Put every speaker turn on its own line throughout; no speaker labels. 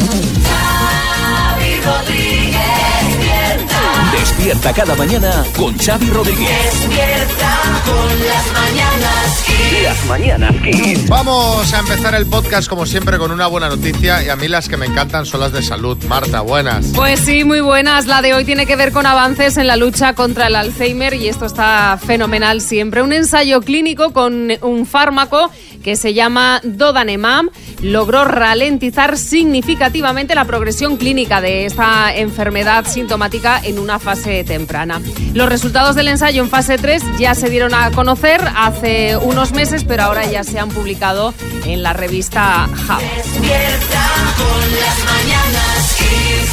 Xavi Rodríguez despierta.
Despierta cada mañana con Xavi Rodríguez.
Despierta con las mañanas Kiss.
Las mañanas Kiss.
Vamos a empezar el podcast como siempre con una buena noticia y a mí las que me encantan son las de salud. Marta, buenas.
Pues sí, muy buenas. La de hoy tiene que ver con avances en la lucha contra el Alzheimer y esto está fenomenal siempre. Un ensayo clínico con un fármaco que se llama Dodanemam logró ralentizar significativamente la progresión clínica de esta enfermedad sintomática en una fase temprana. Los resultados del ensayo en fase 3 ya se dieron a conocer hace unos meses, pero ahora ya se han publicado en la revista Hub.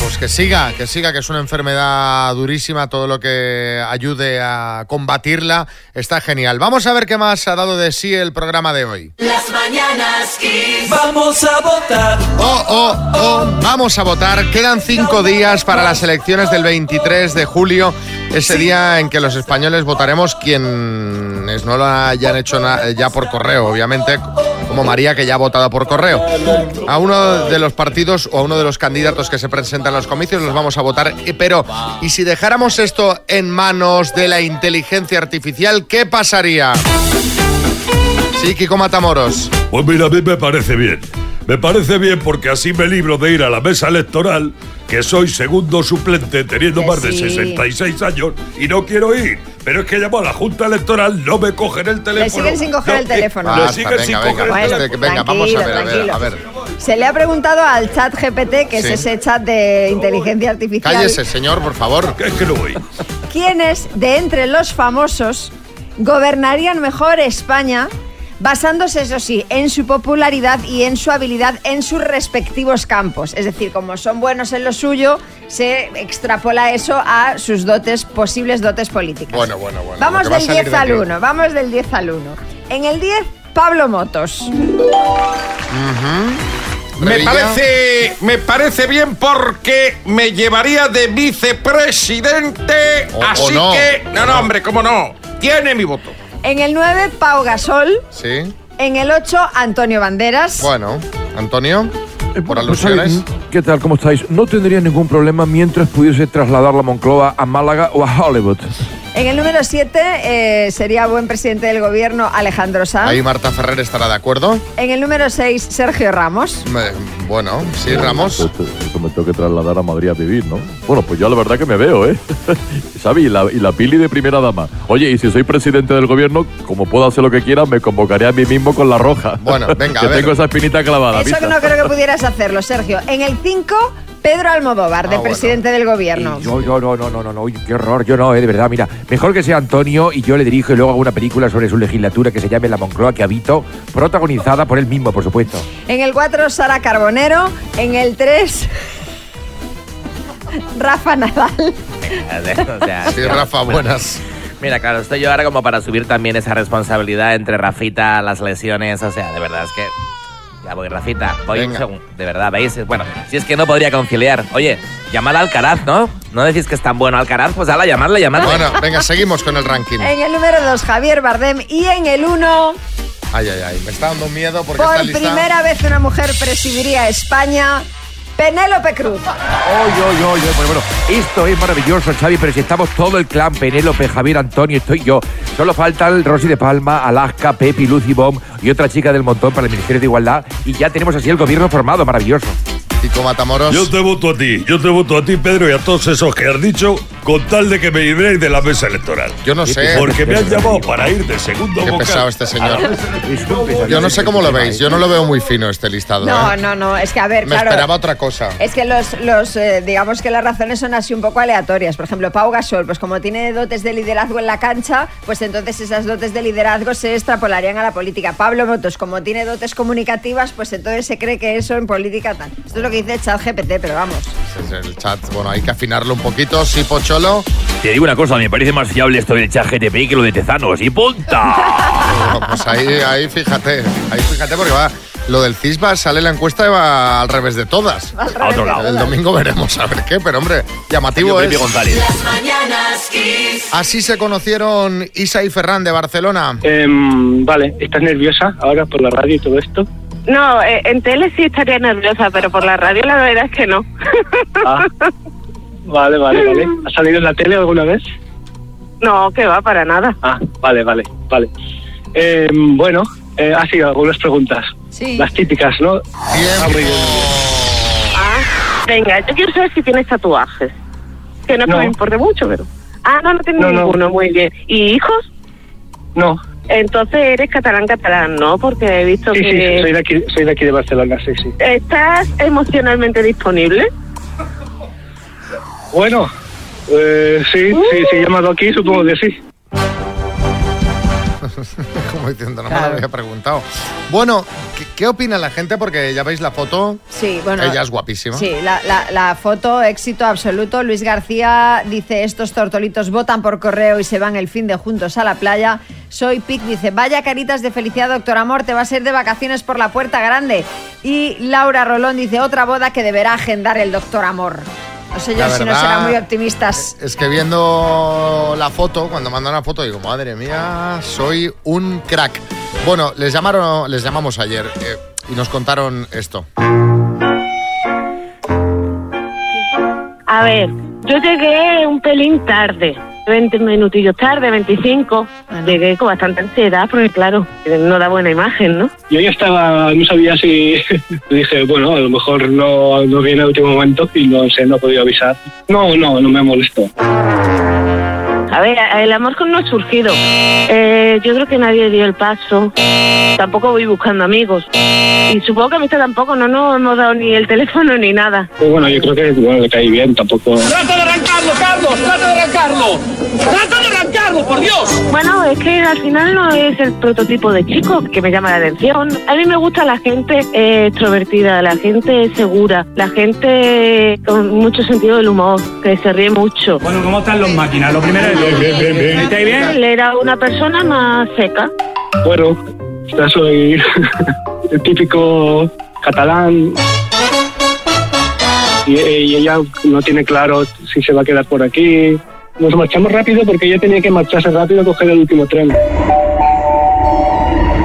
Pues que siga, que siga, que es una enfermedad durísima. Todo lo que ayude a combatirla está genial. Vamos a ver qué más ha dado de sí el programa de hoy.
Las mañanas Kiss.
Vamos a votar.
Oh, oh, oh, vamos a votar. Quedan cinco días para las elecciones del 23 de julio, ese día en que los españoles votaremos quienes no lo hayan hecho ya por correo, obviamente, María, que ya ha votado por correo. A uno de los partidos o a uno de los candidatos que se presentan en los comicios los vamos a votar. Eh, Pero, ¿y si dejáramos esto en manos de la inteligencia artificial, qué pasaría? Sí, Kiko Matamoros.
Pues mira, a mí me parece bien. Me parece bien porque así me libro de ir a la mesa electoral, que soy segundo suplente teniendo
Que
más de
sí.
66 años y no quiero ir. Pero es que llamo a la Junta Electoral, no me cogen el teléfono.
siguen sin coger
No,
el teléfono.
Le
Basta,
siguen
venga,
sin
venga,
coger el
basta,
teléfono.
venga, vamos a ver, a ver, a ver.
Se le ha preguntado al chat GPT, que
Sí.
es ese chat de inteligencia artificial,
Cállese, señor, por favor.
Es que no voy.
quiénes de entre los famosos gobernarían mejor España basándose, eso sí, en su popularidad y en su habilidad en sus respectivos campos. Es decir, como son buenos en lo suyo, se extrapola eso a sus dotes, posibles dotes políticas.
Bueno, bueno, bueno.
Vamos del
salir
10
de
al
aquí.
1, vamos del 10 al 1. En el 10, Pablo Motos.
Me parece, me parece bien porque me llevaría de vicepresidente.
O- o
así
no.
que, no, no, hombre, cómo no. Tiene mi voto.
En el 9, Pau Gasol.
Sí.
En el 8, Antonio Banderas.
Bueno, Antonio, por
Pues,
alusiones.
¿sabes? ¿Qué tal? ¿Cómo estáis? No tendría ningún problema mientras pudiese trasladar la Moncloa a Málaga o a Hollywood.
En el número 7 sería buen presidente del gobierno Alejandro Sanz.
Ahí Marta Ferrer estará de acuerdo.
En el número 6, Sergio Ramos.
Me- Bueno, sí, Ramos.
Eso me tengo que trasladar a Madrid a vivir, ¿no? Bueno, pues yo la verdad que me veo, ¿eh? ¿Sabes? Y la, y la pili de primera dama. Oye, y si soy presidente del gobierno, como puedo hacer lo que quiera, me convocaré a mí mismo con la roja.
Bueno, venga,
que
a ver.
tengo esa espinita clavada.
Eso
¿viste?
que no creo que pudieras hacerlo, Sergio. En el 5, Pedro Almodóvar, de
Ah, bueno.
presidente del gobierno.
Y yo, yo, no, no, no, no, no, qué horror, yo no, eh, de verdad, mira, mejor que sea Antonio y yo le dirijo y luego hago una película sobre su legislatura que se llame La Moncloa que habito, protagonizada por él mismo, por supuesto.
En el 4, Sara Carbonero. En el 3, Rafa Nadal.
O sea,
Sí, Rafa, buenas.
Mira, claro, estoy yo ahora como para subir también esa responsabilidad entre Rafita, las lesiones, o sea, de verdad es que... Ya voy, Rafita, voy un
Venga.
segundo. De verdad, ¿veis? Bueno, si es que no podría conciliar. Oye, llamad a Alcaraz, ¿no? ¿No decís que es tan bueno Alcaraz? Pues ala, llamadle, llamadle.
Bueno, venga, seguimos con el ranking.
En el número 2, Javier Bardem. Y en el 1,
Ay, ay, ay. Me está dando miedo porque
por
lista.
primera vez una mujer presidiría España, Penélope Cruz.
Oye, oye, oye, bueno, bueno, esto es maravilloso, Xavi, pero si estamos todo el clan, Penélope, Javier, Antonio, estoy yo. Solo faltan Rosy de Palma, Alaska, Pepi, Lucy Bomb y otra chica del montón para el Ministerio de Igualdad y ya tenemos así el gobierno formado, maravilloso.
Matamoros.
Yo te voto a ti, yo te voto a ti, Pedro, y a todos esos que has dicho, con tal de que me libréis de la mesa electoral.
Yo no sé.
Porque me han llamado para ir de segundo
Qué
vocal
pesado este señor. Yo no sé cómo lo veis. Yo no lo veo muy fino este listado.
No,
¿eh?
no, no, es que a ver,
Me
claro.
esperaba otra cosa.
Es que los, los eh, digamos que las razones son así un poco aleatorias. Por ejemplo, Pau Gasol, pues como tiene dotes de liderazgo en la cancha, pues entonces esas dotes de liderazgo se extrapolarían a la política. Pablo Motos, como tiene dotes comunicativas, pues entonces se cree que eso en política tal. Esto es lo que dice ChatGPT, pero vamos.
Es el chat. Bueno, hay que afinarlo un poquito. Sí,
Te digo una cosa, me parece más fiable esto del chat GTP que lo de Tezanos. ¡Y punta!
Pues ahí, ahí fíjate. Ahí fíjate porque va. Lo del CISBA sale la encuesta y va al revés de todas.
Al
A
revés
otro
de
lado.
El domingo veremos a ver qué, pero hombre, llamativo es.
González.
Así se conocieron Isa y Ferran de Barcelona.
Em, vale, ¿estás nerviosa ahora por la radio y todo esto?
No, eh, en tele sí estaría nerviosa, pero por la radio la verdad es que no.
Ah, vale, vale, vale. ¿Has salido en la tele alguna vez?
No, que va, para nada.
Ah, vale, vale, vale. Eh, bueno, eh, ha sido algunas preguntas.
Sí.
Las típicas, ¿no? Ah, muy bien.
Ah, venga, yo quiero saber si tienes tatuajes. Que no,
No.
me importe mucho, pero... Ah, no, no tengo
No, no.
ninguno, muy bien. ¿Y hijos?
No.
Entonces eres catalán-catalán, ¿no? Porque he visto
Sí, sí,
que...
soy de aquí, soy de aquí de Barcelona, sí, sí.
¿Estás emocionalmente disponible?
Bueno, eh, sí, sí, si he llamado aquí, supongo que sí.
Como diciendo, no me lo había preguntado. Bueno, ¿qué, qué opina la gente? Porque ya veis la foto.
Sí, bueno.
Ella es guapísima.
Sí, la, la- la foto, éxito absoluto. Luis García dice, estos tortolitos votan por correo y se van el fin de juntos a la playa. Soy Pic dice, vaya caritas de felicidad, doctor Amor, te vas a ir de vacaciones por la puerta grande. Y Laura Rolón dice, otra boda que deberá agendar el doctor Amor. No sé yo
La
si no serán muy optimistas.
Es que viendo la foto, cuando mandan la foto, digo, madre mía, soy un crack. Bueno, les llamaron, les llamamos ayer eh, y nos contaron esto.
A ver, yo llegué un pelín tarde, 20 minutillos tarde, 25. Llegué con bastante ansiedad porque, claro, no da buena imagen, ¿no?
Yo ya estaba, no sabía si. dije, bueno, a lo mejor no, no viene el último momento y no sé, no he podido avisar. No, no, no me molestó.
A ver, el amor con no ha surgido. Eh, yo creo que nadie dio el paso. Tampoco voy buscando amigos. Y supongo que a mí tampoco, no nos hemos dado ni el teléfono ni nada.
Pero bueno, yo creo que bueno, le caí bien, tampoco.
¡Trata de arrancarlo, Carlos! ¡Trata de arrancarlo! ¡Trata de arrancarlo, por Dios!
Bueno, es que al final no es el prototipo de chico que me llama la atención. A mí me gusta la gente eh, extrovertida, la gente segura, la gente con mucho sentido del humor, que se ríe mucho.
Bueno, ¿cómo están los máquinas? Lo primero es... Bien, bien, bien, bien. ¿Estáis bien?
Él era una persona más seca.
Bueno, ya soy el típico catalán. Y, y ella no tiene claro si se va a quedar por aquí. Nos marchamos rápido porque ella tenía que marcharse rápido a coger el último tren.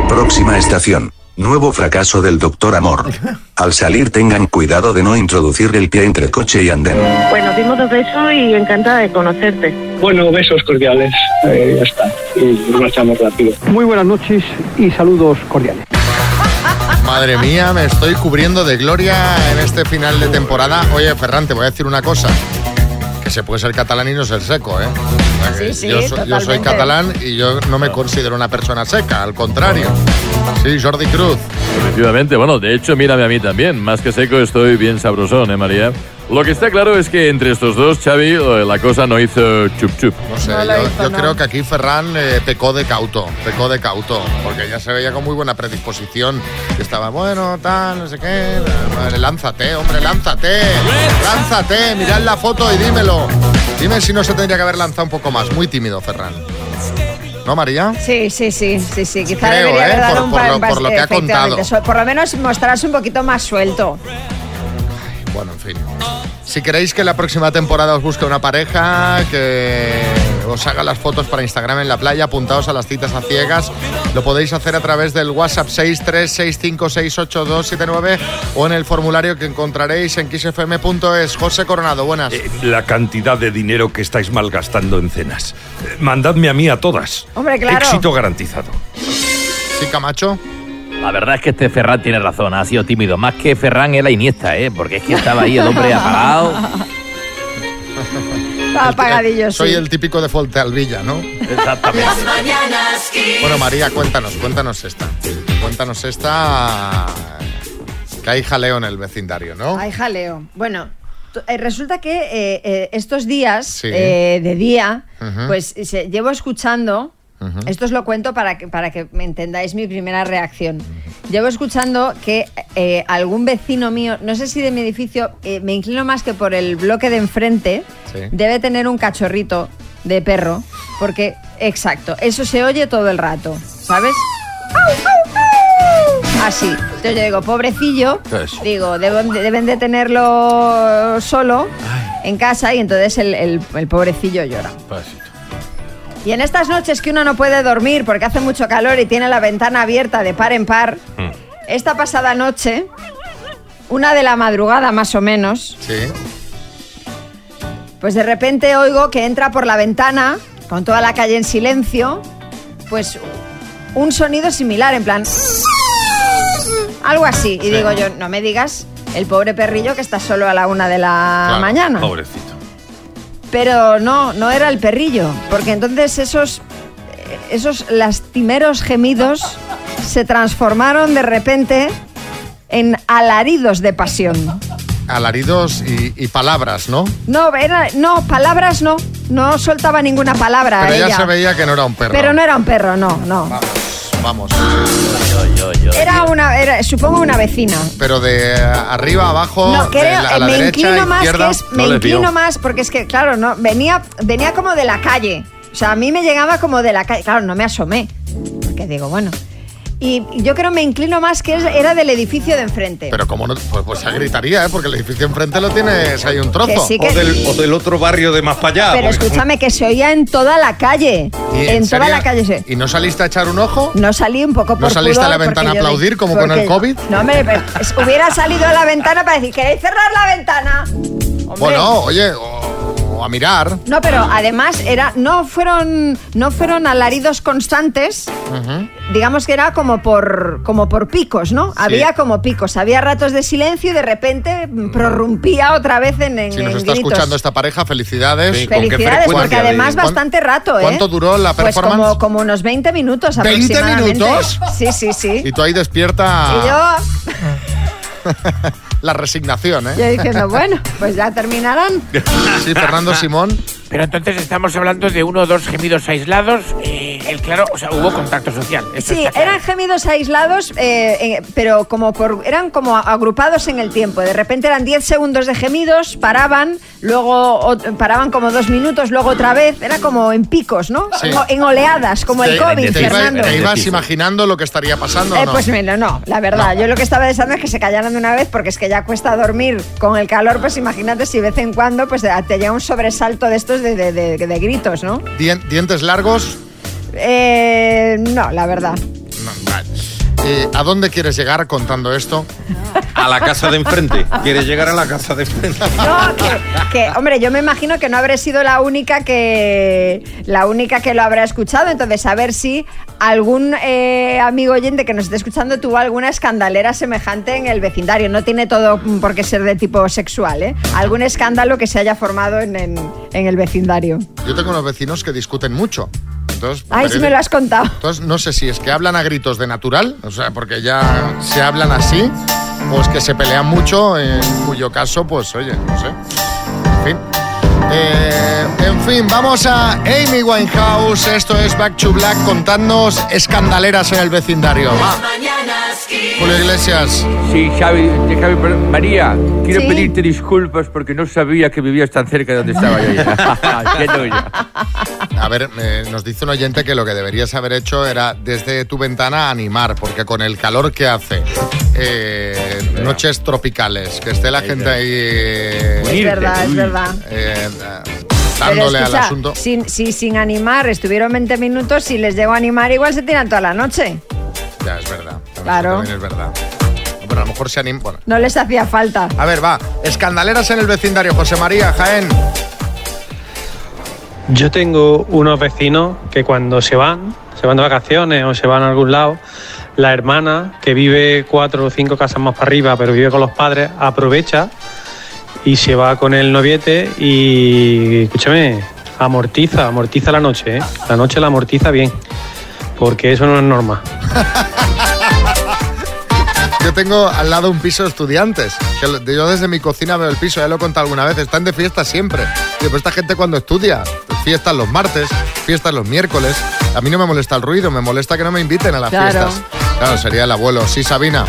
Próxima estación. Nuevo fracaso del doctor Amor. Al salir tengan cuidado de no introducir el pie entre coche y andén.
Bueno, dimos dos besos y encantada de conocerte.
Bueno, besos cordiales. Eh, ya está. Y nos marchamos rápido.
Muy buenas noches y saludos cordiales.
Madre mía, me estoy cubriendo de gloria en este final de temporada. Oye, Ferran, te voy a decir una cosa. Se puede ser catalán y no ser seco, ¿eh?
Sí, sí,
yo, soy, yo soy
totalmente.
catalán y yo no me considero una persona seca, al contrario. Sí, Jordi Cruz.
Efectivamente, bueno, de hecho, mírame a mí también. Más que seco, estoy bien sabrosón, ¿eh, María? Lo que está claro es que entre estos dos, Xavi, eh, la cosa no hizo chup chup.
No sé, yo, yo creo que aquí Ferran eh, pecó de cauto, pecó de cauto, porque ya se veía con muy buena predisposición. Estaba, bueno, tal, no sé qué. Vale, lánzate, hombre, lánzate. Lánzate, mirad la foto y dímelo. Dime si no se tendría que haber lanzado un poco más. Muy tímido, Ferran. ¿No, María?
Sí, sí, sí, sí, sí. Quizá
Creo,
debería haber
¿eh?
dado
Por-
un
por
par-
lo- por lo que ha contado.
Por lo menos mostrarse un poquito más suelto.
Bueno, en fin. Si queréis que la próxima temporada os busque una pareja, que os haga las fotos para Instagram en la playa, apuntaos a las citas a ciegas, lo podéis hacer a través del WhatsApp 636568279 o en el formulario que encontraréis en xfm.es. José Coronado, buenas.
La cantidad de dinero que estáis malgastando en cenas. Eh, Mandadme a mí a todas.
Hombre, claro.
Éxito garantizado.
Sí, Camacho.
La verdad es que este Ferran tiene razón, ha sido tímido. Más que Ferran era Iniesta, ¿eh? Porque es que estaba ahí el hombre apagado.
Estaba apagadillo, sí.
Soy el típico de Fontealvilla, ¿no?
Exactamente.
Las mañanas Kiss.
Bueno, María, cuéntanos, cuéntanos esta. Cuéntanos esta. Que hay jaleo en el vecindario, ¿no?
Ay, jaleo. Bueno, eh, resulta que eh, eh, estos días
Sí.
eh, de día, pues se- llevo escuchando. Esto os lo cuento para que, para que me entendáis mi primera reacción. Llevo escuchando que eh, algún vecino mío, no sé si de mi edificio, eh, me inclino más que por el bloque de enfrente,
Sí.
debe tener un cachorrito de perro, porque, exacto, eso se oye todo el rato, ¿sabes? Así. Entonces yo digo, pobrecillo,
Pues.
digo, deben de, deben de tenerlo solo en casa y entonces el, el- el pobrecillo llora. Y en estas noches que uno no puede dormir porque hace mucho calor y tiene la ventana abierta de par en par, esta pasada noche, una de la madrugada más o menos,
Sí.
pues de repente oigo que entra por la ventana, con toda la calle en silencio, pues un sonido similar, en plan... Algo así. Y
Sí.
digo yo, no me digas el pobre perrillo que está solo a la una de la
Claro,
mañana.
Pobrecito.
Pero no, no era el perrillo, porque entonces esos, esos lastimeros gemidos se transformaron de repente en alaridos de pasión.
Alaridos y, y palabras, ¿no?
No, era, no, palabras no, no soltaba ninguna palabra
Pero ya se veía que no era un perro.
Pero no era un perro, no, no.
Vamos.
Era una, era, supongo una vecina.
Pero de arriba, abajo,
No,
de
creo,
la- a la
me
derecha,
inclino más,
izquierda.
que es, me inclino más, porque es que, claro, no, venía, venía como de la calle. O sea, a mí me llegaba como de la calle. Claro, no me asomé. Porque digo, bueno. Y yo creo me inclino más que era del edificio de enfrente.
Pero como no, pues, pues se gritaría, ¿eh? Porque el edificio enfrente lo tienes ahí un trozo.
Que sí que-
O del, o del otro barrio de más para allá.
Pero
porque-
escúchame, que se oía en toda la calle.
¿Y
En, toda la calle se.
¿Y no saliste a echar un ojo?
No salí un poco por
¿No saliste a la ventana a
yo de-
aplaudir como con el COVID?
No, hombre, pero es- hubiera salido a la ventana para decir, ¿queréis cerrar la ventana? Hombre.
Bueno, oye, o, a mirar.
No, pero además era, no fueron, no fueron alaridos constantes. Digamos que era como por, como por picos, ¿no? Había como picos, había ratos de silencio y de repente prorrumpía otra vez en, en,
Si nos
en
está
gritos.
escuchando esta pareja, felicidades.
Sí, ¿con qué
Felicidades, porque además
¿Cuán-
bastante rato, ¿eh?
¿Cuánto duró la
Pues
performance?
como, como unos 20 minutos
¿20
aproximadamente.
minutos?
Sí, sí, sí.
Y tú ahí despierta
Y yo,
la resignación,
yo
¿eh?
diciendo, bueno, pues ya terminarán.
Sí, Fernando Simón.
Pero entonces estamos hablando de uno o dos gemidos aislados. eh, el claro, o sea, hubo contacto social. Esto
Sí, eran gemidos aislados, eh, eh, pero como por, eran como agrupados en el tiempo. De repente eran 10 segundos de gemidos, paraban, luego paraban como dos minutos, luego otra vez. Era como en picos, ¿no?
Sí.
En, en oleadas, como el COVID,
te, iba-
Fernando.
te ibas imaginando lo que estaría pasando
Eh,
o no?
pues mira, no, la verdad, yo lo que estaba deseando es que se callaran de una vez porque es que ya cuesta dormir con el calor, pues imagínate si de vez en cuando pues te llega un sobresalto de estos de, de- de- de gritos, ¿no?
Dien- dientes largos.
Eh, no, la verdad.
No, vale. Eh, ¿A dónde quieres llegar contando esto?
A la casa de enfrente. ¿Quieres llegar a la casa de enfrente?
No, que, que, hombre, yo me imagino que no habré sido la única que la única que lo habrá escuchado. Entonces, a ver si algún eh, amigo oyente que nos esté escuchando tuvo alguna escandalera semejante en el vecindario. No tiene todo por qué ser de tipo sexual, ¿eh? Algún escándalo que se haya formado en, en- en el vecindario.
Yo tengo unos vecinos que discuten mucho. Entonces,
Ay, sí me lo has contado.
Entonces, no sé si es que hablan a gritos de natural, o sea, porque ya se hablan así, o es que se pelean mucho, en cuyo caso, pues, oye, no sé. En fin. Eh, en fin, vamos a Amy Winehouse. Esto es Back to Black contándonos escandaleras en el vecindario. Va, Julio Iglesias.
Sí, Xavi, Xavi, María, quiero
Sí.
pedirte disculpas porque no sabía que vivías tan cerca de donde estaba yo.
A ver, eh, nos dice un oyente que lo que deberías haber hecho era desde tu ventana animar, porque con el calor que hace, eh, noches tropicales, que esté la gente ahí eh,
Es verdad, es verdad.
Dándole al asunto.
sin, si sin animar estuvieron 20 minutos, si les llego a animar, igual se tiran toda la noche.
Ya, es verdad. También,
Claro.
también es verdad. Pero a lo mejor se anima. Bueno.
No les hacía falta.
A ver, va. Escandaleras en el vecindario. José María, Jaén.
Yo tengo unos vecinos que cuando se van, se van de vacaciones o se van a algún lado, la hermana, que vive cuatro o cinco casas más para arriba, pero vive con los padres, aprovecha y se va con el noviete y, escúchame, amortiza, amortiza la noche, ¿eh? La noche la amortiza bien, porque eso no es norma.
Yo tengo al lado un piso de estudiantes. Que yo desde mi cocina veo el piso, ya lo he contado alguna vez. Están de fiesta siempre. Y pues esta gente cuando estudia, fiestas los martes, fiestas los miércoles. A mí no me molesta el ruido, me molesta que no me inviten a las
Claro.
fiestas. Claro, sería el abuelo. Sí, Sabina.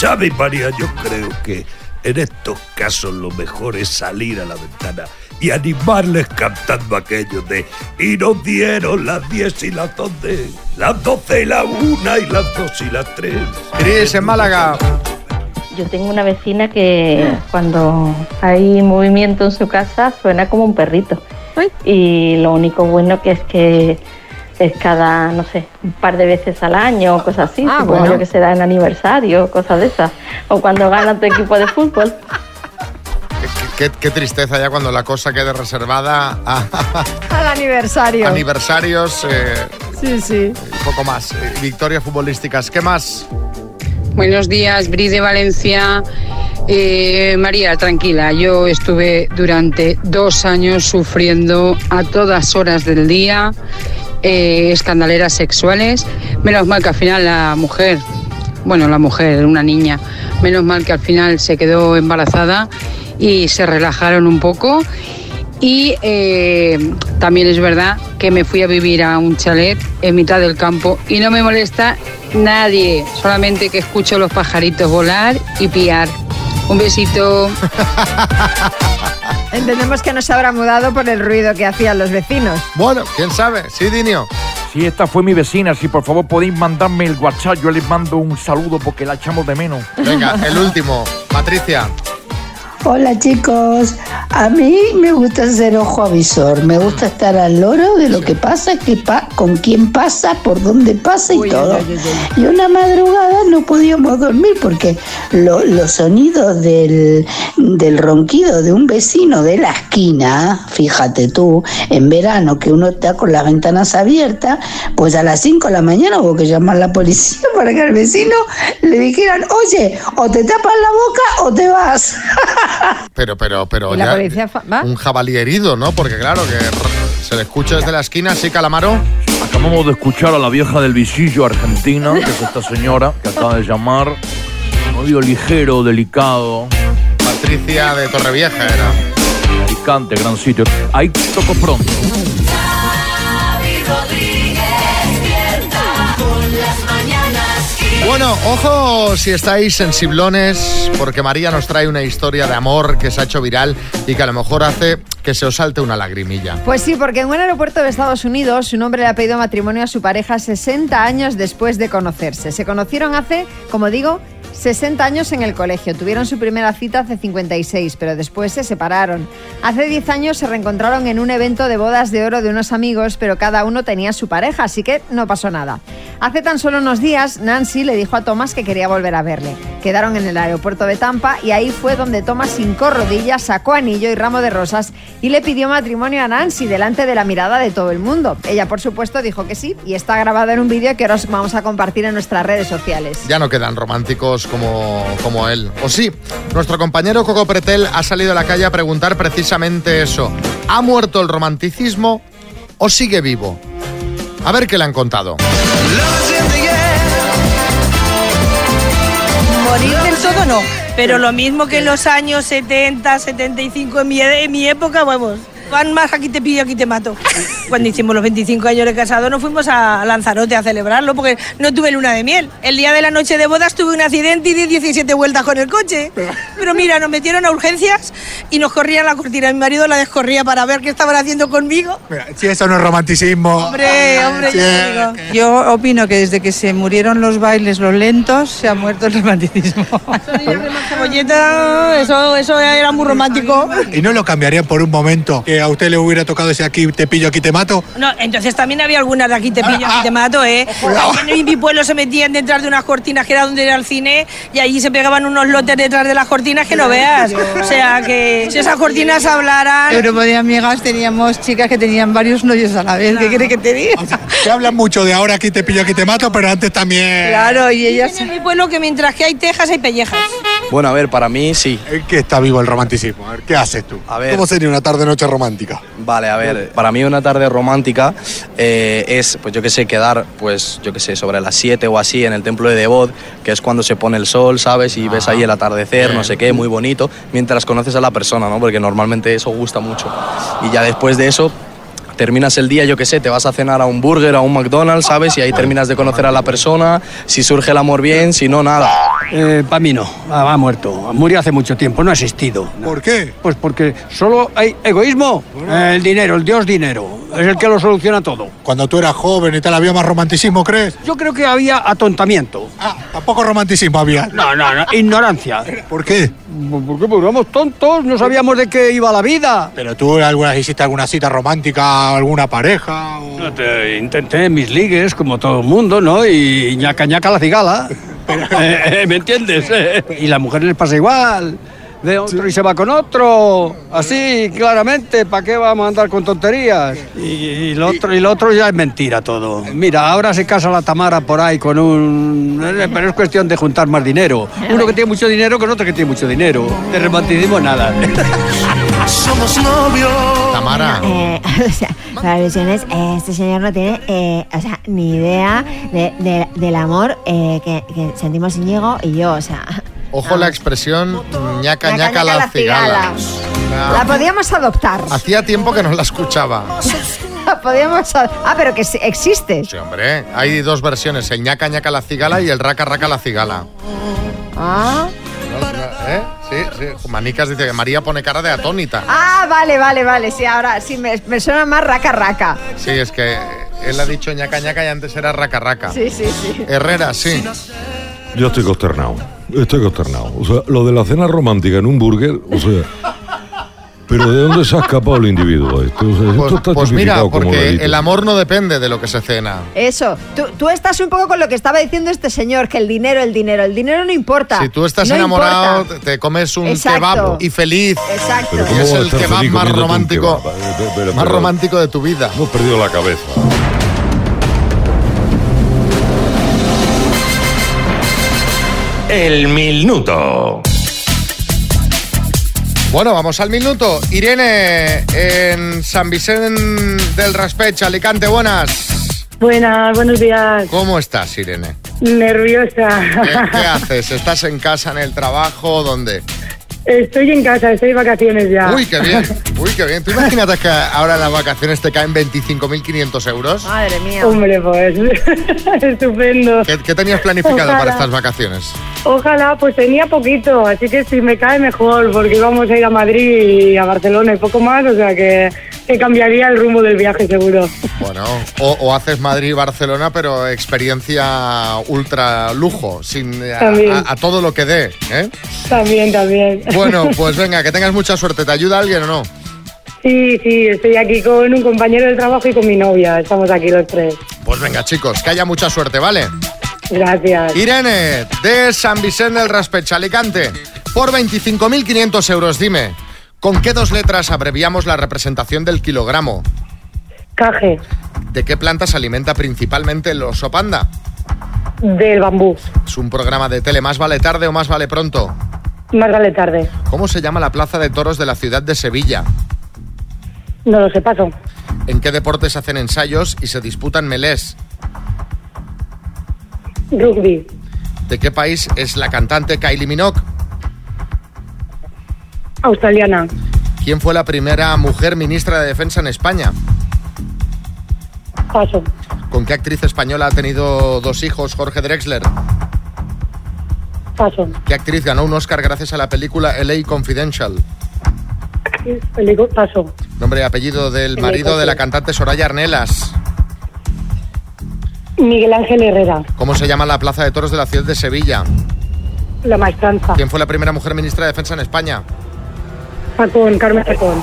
Xavi María, yo creo que en estos casos lo mejor es salir a la ventana y animarles cantando aquello de y nos dieron las 10 y las 12, las 12 y la 1 y las 2 y las 3.
Cris, en Málaga.
Yo tengo una vecina que cuando hay movimiento en su casa suena como un perrito. Y lo único bueno que es que es cada, no sé, un par de veces al año o cosas así.
Ah,
Supongo
bueno.
que será en aniversario, cosas de esas. O cuando gana tu equipo de fútbol.
Qué, qué tristeza ya cuando la cosa quede reservada a
Al aniversario.
aniversarios eh,
Sí, sí.
y poco más. Eh, victorias futbolísticas. ¿Qué más?
Buenos días, Bri de Valencia. Eh, María, tranquila, yo estuve durante dos años sufriendo a todas horas del día eh, escandaleras sexuales. Menos mal que al final la mujer, bueno, la mujer, una niña, menos mal que al final se quedó embarazada y se relajaron un poco. Y eh, también es verdad que me fui a vivir a un chalet en mitad del campo y no me molesta nadie, solamente que escucho los pajaritos volar y piar. Un besito.
Entendemos que no se habrá mudado por el ruido que hacían los vecinos.
Bueno, quién sabe. Sí, Dinio.
Sí, esta fue mi vecina. Si por favor podéis mandarme el WhatsApp, yo les mando un saludo porque la echamos de menos.
Venga, el último. Patricia.
Hola chicos, a mí me gusta ser ojo avisor, me gusta estar al loro de lo que pasa, pa- con quién pasa, por dónde pasa y todo. Y una madrugada no podíamos dormir porque lo- los sonidos del, del ronquido de un vecino de la esquina, fíjate tú, en verano que uno está con las ventanas abiertas, pues a las 5 de la mañana hubo que llamar a la policía para que al vecino le dijeran, oye, o te tapas la boca o te vas.
Pero, pero, pero
¿Y la
ya-
policía va?
un jabalí herido, ¿no? Porque claro, que se le escucha desde la esquina, sí, Calamaro.
Acabamos de escuchar a la vieja del visillo argentina, que es esta señora que acaba de llamar. Odio ligero, delicado.
Patricia de Torrevieja era.
Picante, gran sitio. Ahí toco pronto.
Bueno, ojo si estáis sensiblones, porque María nos trae una historia de amor que se ha hecho viral y que a lo mejor hace que se os salte una lagrimilla.
Pues sí, porque en un aeropuerto de Estados Unidos un hombre le ha pedido matrimonio a su pareja 60 años después de conocerse. Se conocieron hace, como digo, 60 años en el colegio. Tuvieron su primera cita hace 56, pero después se separaron. Hace 10 años se reencontraron en un evento de bodas de oro de unos amigos, pero cada uno tenía su pareja, así que no pasó nada. Hace tan solo unos días, Nancy le dijo a Thomas que quería volver a verle. Quedaron en el aeropuerto de Tampa y ahí fue donde Thomas hincó rodillas, sacó anillo y ramo de rosas y le pidió matrimonio a Nancy delante de la mirada de todo el mundo. Ella, por supuesto, dijo que sí y está grabado en un vídeo que ahora os vamos a compartir en nuestras redes sociales.
Ya no quedan románticos como, como él. O sí, nuestro compañero Coco Pretel ha salido a la calle a preguntar precisamente eso. ¿Ha muerto el romanticismo o sigue vivo? A ver qué le han contado.
Morir del todo no, pero lo mismo que en los años 70, 75, en mi, en mi época, vamos, van más aquí te pillo, aquí te mato. Cuando hicimos los 25 años de casado nos fuimos a Lanzarote a celebrarlo porque no tuve luna de miel. El día de la noche de bodas tuve un accidente y di 17 vueltas con el coche. Pero mira, nos metieron a urgencias y nos corrían la cortina. Mi marido la descorría para ver qué estaban haciendo conmigo.
Si eso no es romanticismo.
Hombre, hombre,
Sí.
yo te digo.
Yo opino que desde que se murieron los bailes, los lentos, se ha muerto el romanticismo.
Cebolleta, eso, eso era muy romántico.
¿Y no lo cambiaría por un momento que a usted le hubiera tocado ese aquí te pillo, aquí te mato?
No, entonces también había algunas de aquí te pillo, aquí te mato, ¿eh? Aquí en mi pueblo se metían detrás de unas cortinas que era donde era el cine y allí se pegaban unos lotes detrás de las cortinas que no veas. O sea que si esas cortinas hablaran...
El grupo de amigas teníamos chicas que tenían varios novios a la vez. ¿Qué quiere que te diga?
Se habla mucho de ahora aquí te pillo, aquí te mato, pero antes también.
Claro, y ellas...
En mi pueblo que mientras que hay tejas hay pellejas.
Bueno, a ver, para mí sí.
¿En qué está vivo el romanticismo? A ver, ¿qué haces tú?
A ver.
¿Cómo sería una tarde-noche romántica?
Vale, a ver, para mí una tarde romántica eh, es, pues yo qué sé, quedar, pues yo qué sé, sobre las 7 o así en el templo de Devot, que es cuando se pone el sol, ¿sabes? Y ves ahí el atardecer, no sé qué, muy bonito, mientras conoces a la persona, ¿no? Porque normalmente eso gusta mucho. Y ya después de eso, terminas el día, yo qué sé, te vas a cenar a un burger, a un McDonald's, ¿sabes? Y ahí terminas de conocer a la persona, si surge el amor bien, si no, nada.
Eh, para mí no, ha, ha muerto. Murió hace mucho tiempo, no ha existido.
¿Por qué?
Pues porque solo hay egoísmo. El dinero, el dios dinero, es el que lo soluciona todo.
Cuando tú eras joven y tal, ¿había más romanticismo, crees?
Yo creo que había atontamiento.
Ah, tampoco romanticismo había.
No, no, no, ignorancia.
¿Por qué?
¿Por qué? Porque éramos tontos, no sabíamos de qué iba la vida.
Pero tú alguna hiciste alguna cita romántica, alguna pareja. o-
No te- intenté mis ligues, como todo el mundo, ¿no? Y ñaca ñaca la cigala. Eh, eh, ¿Me entiendes? y la mujer les pasa igual. Ve otro y se va con otro. Así, claramente. ¿Para qué vamos a andar con tonterías? Y, y lo otro, y lo otro ya es mentira todo. Mira, ahora se casa la Tamara por ahí con un... eh, Pero es cuestión de juntar más dinero. Uno que tiene mucho dinero con otro que tiene mucho dinero. De romanticismo nada.
Somos novios.
Tamara.
Eh, o sea, para alusiones, eh, este señor no tiene, eh, o sea, ni idea de- de- del amor eh, que, que sentimos Íñigo y yo, o sea.
Ojo la expresión ñaca
Ñaca,
la
la
cigala.
cigala. La podíamos adoptar.
Hacía tiempo que no la escuchaba.
La podíamos Ah, pero que existe.
Sí, hombre, hay dos versiones, el ñaca ñaca la cigala y el raca raca la cigala.
Ah.
¿Eh? Sí, sí. Manicas dice que María pone cara de atónita.
Ah, vale, vale, vale. Sí, ahora sí me, me suena más raca raca.
Sí, es que él ha dicho ñaca ñaca y antes era raca raca.
Sí, sí, sí.
Herrera, sí.
Yo estoy consternado. Estoy consternado. O sea, lo de la cena romántica en un burger, o sea. Pero ¿de dónde se ha escapado el individuo? Esto, esto
Pues,
está
pues mira,
tipificado como
porque el amor no depende de lo que se cena.
Eso. Tú, tú estás un poco con lo que estaba diciendo este señor, que el dinero, el dinero, el dinero no importa.
Si tú estás
No
enamorado,
importa.
te, comes un
Exacto.
kebab y feliz.
Exacto.
Y
¿cómo
es el kebab más romántico,
kebab? Pero-
más romántico de tu vida.
Hemos perdido la cabeza.
El minuto.
Bueno, vamos al minuto. Irene, en San Vicente del Raspech, Alicante, buenas.
Buenas, buenos días.
¿Cómo estás, Irene?
Nerviosa.
¿Qué, qué haces? ¿Estás en casa, en el trabajo? ¿Dónde?
Estoy en casa, estoy de vacaciones ya.
Uy, qué bien. Uy, qué bien. ¿Tú imagínate que ahora las vacaciones te caen 25.500 euros?
Madre mía.
Hombre, pues estupendo.
¿Qué, qué tenías planificado
Ojalá.
para estas vacaciones?
Ojalá, pues tenía poquito, así que si me cae mejor, porque íbamos a ir a Madrid y a Barcelona y poco más, o sea que, que cambiaría el rumbo del viaje seguro.
Bueno, o, o haces Madrid-Barcelona, pero experiencia ultra lujo, sin a,
También.
a- a todo lo que dé. ¿eh?
También, también.
Bueno, pues venga, que tengas mucha suerte. ¿Te ayuda alguien o no?
Sí, sí, estoy aquí con un compañero del trabajo y con mi novia, estamos aquí los tres.
Pues venga, chicos, que haya mucha suerte, ¿vale?
Gracias.
Irene, de San Vicente del Raspech, Alicante, por 25.500 euros, dime, ¿con qué dos letras abreviamos la representación del kilogramo?
Caje,
¿De qué planta se alimenta principalmente el oso panda?
del bambú,
¿Es un programa de tele más vale tarde o más vale pronto?
más vale tarde.
¿Cómo se llama la plaza de toros de la ciudad de Sevilla?
No lo sé, paso.
¿En qué deportes hacen ensayos y se disputan melés?
Rugby,
¿De qué país es la cantante Kylie Minogue?
Australiana,
¿Quién fue la primera mujer ministra de Defensa en España?
paso.
¿Con qué actriz española ha tenido dos hijos Jorge Drexler?
Paso.
¿Qué actriz ganó un Oscar gracias a la película LA Confidential?
Paso.
Nombre y apellido del marido de la cantante Soraya Arnelas.
Miguel Ángel Herrera,
¿Cómo se llama la plaza de toros de la ciudad de Sevilla?
la maestranza.
¿Quién fue la primera mujer ministra de Defensa en España?
Facón, Carmen Facón.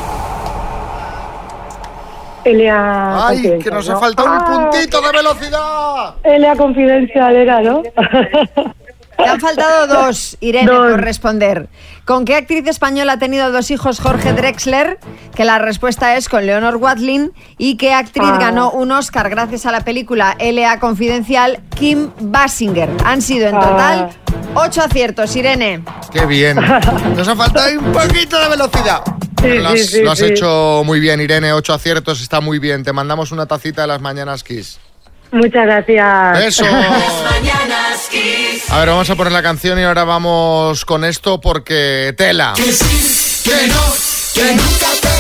Elea.
¡Ay,
Confidencial,
que nos ha
¿no?
faltado un
Ah,
puntito de velocidad!
Elea Confidencial era, ¿no?
Te han faltado dos, Irene, por responder. ¿Con qué actriz española ha tenido dos hijos Jorge Drexler? Que la respuesta es con Leonor Watling. ¿Y qué actriz
Ah.
ganó un Oscar gracias a la película L.A. Confidencial? Kim Basinger. Han sido en
Ah.
total ocho aciertos, Irene.
¡Qué bien! Nos ha faltado un poquito de velocidad.
Sí,
lo has,
sí, sí,
lo has
sí.
hecho muy bien, Irene. Ocho aciertos, está muy bien. Te mandamos una tacita de las mañanas Kiss.
Muchas gracias.
Eso. A ver, vamos a poner la canción y ahora vamos con esto porque tela.
Que sí, que no, que nunca te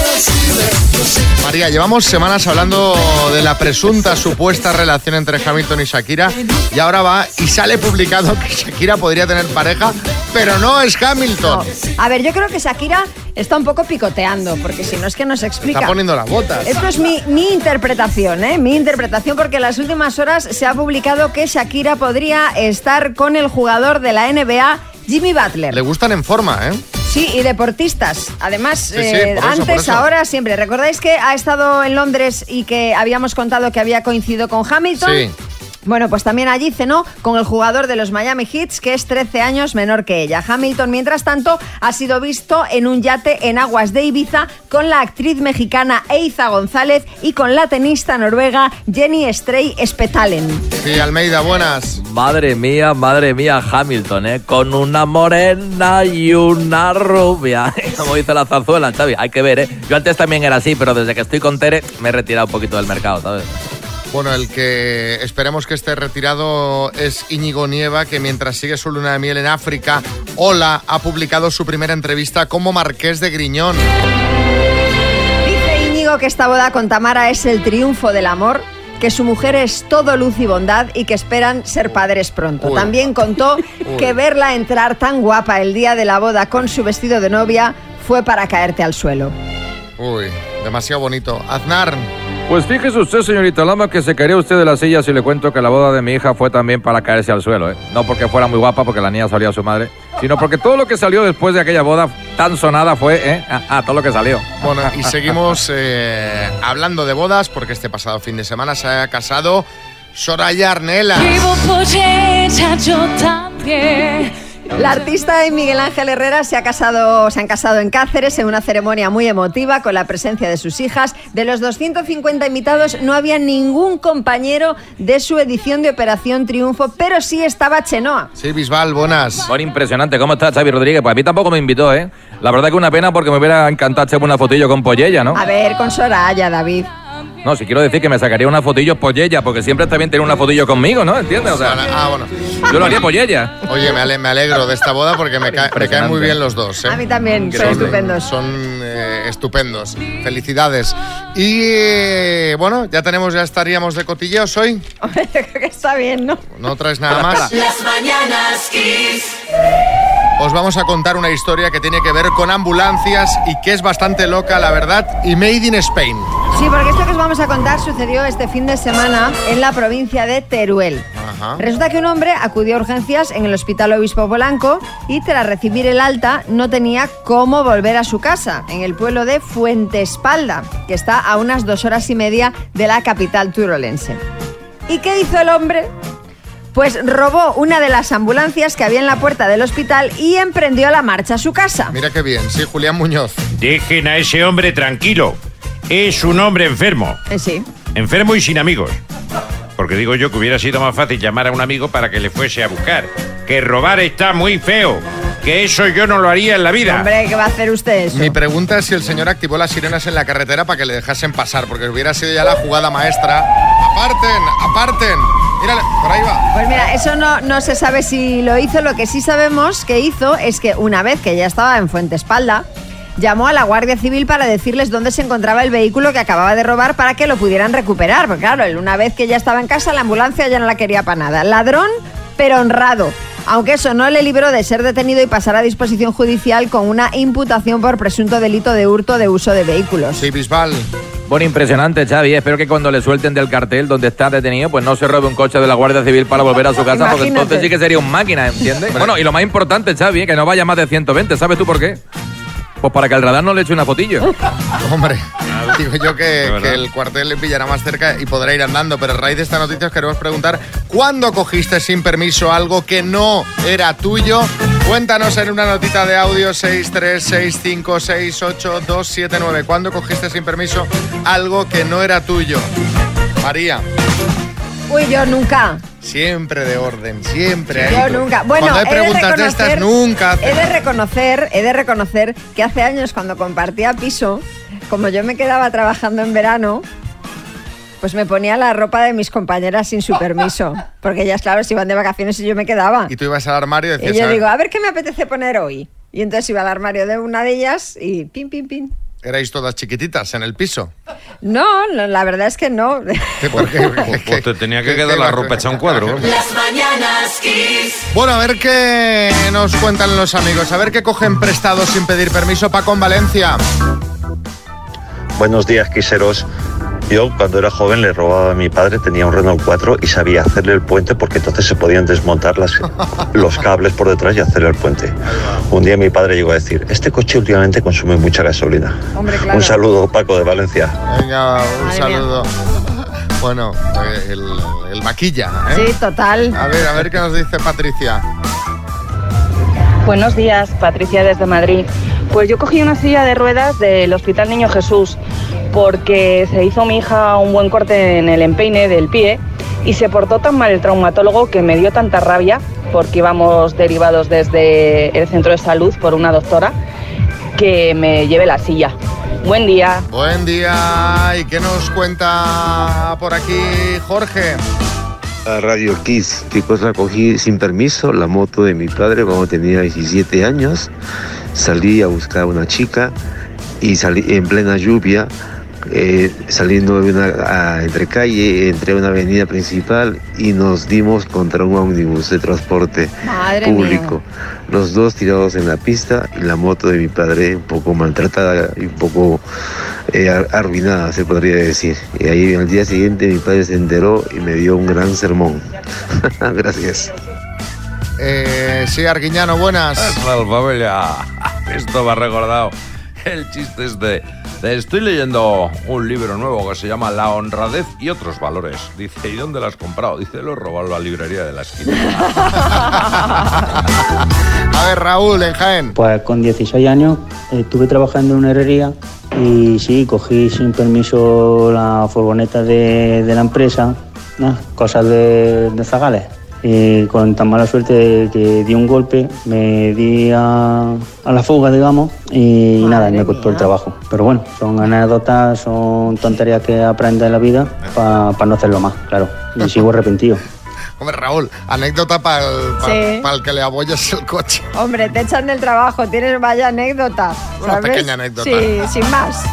María, llevamos semanas hablando de la presunta supuesta relación entre Hamilton y Shakira y ahora va y sale publicado que Shakira podría tener pareja, pero no es Hamilton.
A ver, yo creo que Shakira está un poco picoteando, porque si no es que nos explica.
Está poniendo las botas.
Esto es mi, mi interpretación, ¿eh? Mi interpretación, porque en las últimas horas se ha publicado que Shakira podría estar con el jugador de la NBA, Jimmy Butler.
Le gustan en forma, ¿eh?
Sí, y deportistas. Además,
sí,
eh,
eso,
antes, ahora, siempre. ¿Recordáis que ha estado en Londres y que habíamos contado que había coincidido con Hamilton?
Sí.
Bueno, pues también allí cenó con el jugador de los Miami Heat, que es 13 años menor que ella. Hamilton, mientras tanto, ha sido visto en un yate en aguas de Ibiza con la actriz mexicana Eiza González y con la tenista noruega Jenny Stray Spetalen.
Sí, Almeida, buenas.
Madre mía, madre mía, Hamilton, ¿eh? Con una morena y una rubia. Como dice la zarzuela, Xavi. Hay que ver, ¿eh? Yo antes también era así, pero desde que estoy con Tere me he retirado un poquito del mercado, ¿sabes?
Bueno, el que esperemos que esté retirado es Íñigo Nieva, que mientras sigue su luna de miel en África, Hola ha publicado su primera entrevista como Marqués de Griñón.
Dice Íñigo que esta boda con Tamara es el triunfo del amor, que su mujer es todo luz y bondad y que esperan ser padres pronto.
Uy.
También contó que verla entrar tan guapa el día de la boda con su vestido de novia fue para caerte al suelo.
Uy, demasiado bonito. Aznar,
Pues fíjese usted, señorita Lama, que se caería usted de la silla si le cuento que la boda de mi hija fue también para caerse al suelo, ¿eh? No porque fuera muy guapa, porque la niña salió a su madre, sino porque todo lo que salió después de aquella boda tan sonada fue, ¿eh? Ah, ah, todo lo que salió.
Bueno, y seguimos eh, hablando de bodas, porque este pasado fin de semana se ha casado Soraya Arnela.
Vivo por ella, yo también.
La artista y Miguel Ángel Herrera se, ha casado, se han casado en Cáceres en una ceremonia muy emotiva con la presencia de sus hijas. De los 250 invitados no había ningún compañero de su edición de Operación Triunfo, pero sí estaba Chenoa.
Sí, Bisbal, buenas.
Bueno, impresionante. ¿Cómo está Xavi Rodríguez? Pues a mí tampoco me invitó, ¿eh? La verdad que una pena porque me hubiera encantado echarme una fotillo con Pollella, ¿no?
A ver, con Soraya, David.
No, si quiero decir que me sacaría una fotillo Pollella, porque siempre está bien tener una fotillo conmigo, ¿no? ¿Entiendes? O sea,
Ah, bueno.
yo lo haría Pollella.
Oye, me, ale- me alegro de esta boda porque me, ca- me caen muy bien los dos. ¿eh?
A mí también, son
Son-
estupendos.
Son eh, estupendos. Felicidades. Y eh, bueno, ya tenemos, ya estaríamos de cotilleos hoy.
Hombre, yo creo que está bien, ¿no?
No traes nada más.
Las mañanas Kiss.
Os vamos a contar una historia que tiene que ver con ambulancias y que es bastante loca, la verdad, y made in Spain.
Sí, porque esto que os vamos a contar sucedió este fin de semana en la provincia de Teruel.
Ajá.
Resulta que un hombre acudió a urgencias en el Hospital Obispo Polanco y tras recibir el alta no tenía cómo volver a su casa, en el pueblo de Fuentespalda, que está a unas dos horas y media de la capital turolense. ¿Y qué hizo el hombre? Pues robó una de las ambulancias que había en la puerta del hospital y emprendió la marcha a su casa.
Mira qué bien, sí, Julián Muñoz.
Dejen a ese hombre tranquilo. Es un hombre enfermo.
Eh, sí.
Enfermo y sin amigos. Porque digo yo que hubiera sido más fácil llamar a un amigo para que le fuese a buscar. Que robar está muy feo. Que eso yo no lo haría en la vida.
Hombre, ¿qué va a hacer usted eso?
Mi pregunta es si el señor activó las sirenas en la carretera para que le dejasen pasar, porque hubiera sido ya la jugada maestra. ¡Aparten! ¡Aparten! Mira, por ahí va.
Pues mira, eso no, no se sabe si lo hizo. Lo que sí sabemos que hizo es que una vez que ya estaba en Fuentespalda, llamó a la Guardia Civil para decirles dónde se encontraba el vehículo que acababa de robar para que lo pudieran recuperar. Porque claro, él una vez que ya estaba en casa, la ambulancia ya no la quería para nada. Ladrón, pero honrado. Aunque eso no le libró de ser detenido y pasar a disposición judicial con una imputación por presunto delito de hurto de uso de vehículos.
Sí, Bisbal.
Bueno, impresionante, Xavi. Espero que cuando le suelten del cartel donde está detenido, pues no se robe un coche de la Guardia Civil para volver a su casa, porque
Imagínate.
entonces sí que sería un máquina, ¿entiendes? Bueno, y lo más importante, Xavi, que no vaya más de 120. ¿Sabes tú por qué? Pues para que el radar no le eche una fotillo.
Hombre, digo yo que, que el cuartel le pillará más cerca y podrá ir andando, pero a raíz de esta noticia os queremos preguntar, ¿cuándo cogiste sin permiso algo que no era tuyo? Cuéntanos en una notita de audio 636568279. ¿Cuándo cogiste sin permiso algo que no era tuyo? María,
Uy, yo nunca.
siempre de orden, siempre ahí.
Yo nunca. Bueno,
Cuando hay
he de
preguntas de estas,
reconocer-
nunca
He de reconocer, he de reconocer que hace años cuando compartía piso, como yo me quedaba trabajando en verano, pues me ponía la ropa de mis compañeras sin su permiso, porque ellas claro se iban de vacaciones y yo me quedaba.
Y tú ibas al armario y
Y
decías...
yo
"A ver,
digo, a ver qué me apetece poner hoy. Y entonces iba al armario de una de ellas y pin, pin, pin.
Erais todas chiquititas en el piso.
No, no, la verdad es que no.
Pues, pues te tenía que quedar la ropa hecha un cuadro.
Las mañanas Kiss.
Bueno, a ver qué nos cuentan los amigos, a ver qué cogen prestado sin pedir permiso Paco en Valencia.
Buenos días, quiseros. Yo cuando era joven le robaba a mi padre, tenía un Renault 4 y sabía hacerle el puente porque entonces se podían desmontar las, los cables por detrás y hacerle el puente. Un día mi padre llegó a decir, este coche últimamente consume mucha gasolina.
Hombre, claro.
Un saludo, Paco de Valencia.
Venga, un
Madre
saludo. Bueno, eh, el, el vaquilla. ¿eh?
Sí, total.
A ver, a ver qué nos dice Patricia.
Buenos días, Patricia desde Madrid. Pues yo cogí una silla de ruedas del Hospital Niño Jesús porque se hizo mi hija un buen corte en el empeine del pie y se portó tan mal el traumatólogo que me dio tanta rabia porque íbamos derivados desde el centro de salud por una doctora que me llevé la silla. Buen día.
Buen día. ¿Y qué nos cuenta por aquí Jorge?
A Radio Kiss, qué cosa cogí sin permiso, la moto de mi padre cuando tenía 17 años. Salí a buscar a una chica y salí en plena lluvia, eh, saliendo de una a- entre calle, entre una avenida principal y nos dimos contra un ómnibus de transporte
Madre
público. Los dos tirados en la pista y la moto de mi padre un poco maltratada y un poco eh, ar- arruinada, se podría decir. Y ahí al día siguiente mi padre se enteró y me dio un gran sermón. Gracias.
Eh, sí, Arguiñano, buenas.
Esto me ha recordado el chiste es de- Estoy leyendo un libro nuevo que se llama La honradez y otros valores. Dice, ¿y dónde lo has comprado? Dice, lo he robado en la librería de la esquina.
A ver, Raúl, en Jaén.
Pues con 16 años estuve trabajando en una herrería y sí, cogí sin permiso la furgoneta de, de la empresa, ¿no? cosas de, de zagales. Y con tan mala suerte que di un golpe, me di a, a la fuga, digamos, y nada, y me costó el trabajo. Pero bueno, son anécdotas, son tonterías que aprendes en la vida para no hacerlo más, claro. Y sigo arrepentido.
Hombre, Raúl, anécdota para el,
Sí.
que le abolles el coche.
Hombre, te echan del trabajo, tienes vaya anécdota.
Una
¿sabes?
pequeña anécdota.
Sí, sin más.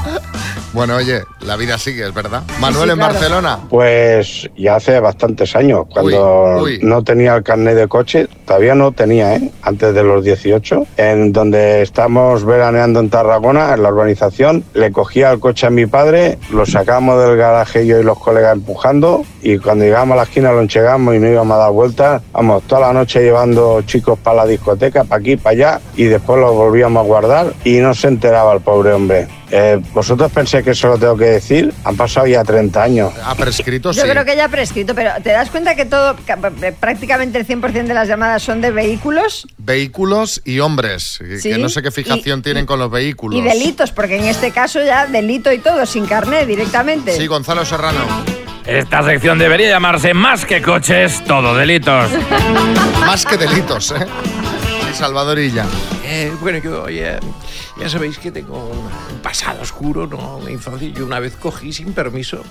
Bueno, oye, la vida sigue, es verdad. Manuel
sí,
en
claro.
Barcelona.
Pues ya hace bastantes años, cuando
uy.
no tenía el carnet de coche, todavía no tenía, ¿eh? antes de los 18, en donde estamos veraneando en Tarragona, en la urbanización, le cogía el coche a mi padre, lo sacamos del garaje yo y los colegas empujando, y cuando llegamos a la esquina lo enchegamos y no íbamos a dar vueltas, vamos, toda la noche llevando chicos para la discoteca, para aquí, para allá, y después los volvíamos a guardar y no se enteraba el pobre hombre. Eh, ¿Vosotros pensáis que eso lo tengo que decir? Han pasado ya 30 años.
Ha prescrito,
Yo creo que ya ha prescrito, pero ¿te das cuenta que todo, ca- prácticamente el 100% de las llamadas son de vehículos
Vehículos y hombres, que-
Sí,
que no sé qué fijación
y-
tienen con los vehículos.
y delitos? Porque en este caso ya delito y todo, sin carnet directamente.
Sí, Gonzalo Serrano.
Esta sección debería llamarse Más que coches, todo delitos.
Más que delitos, ¿eh? Salvadorilla.
Eh, bueno, yo ya, ya sabéis que tengo un, pasado oscuro, ¿no? Una infancia. Yo una vez cogí sin permiso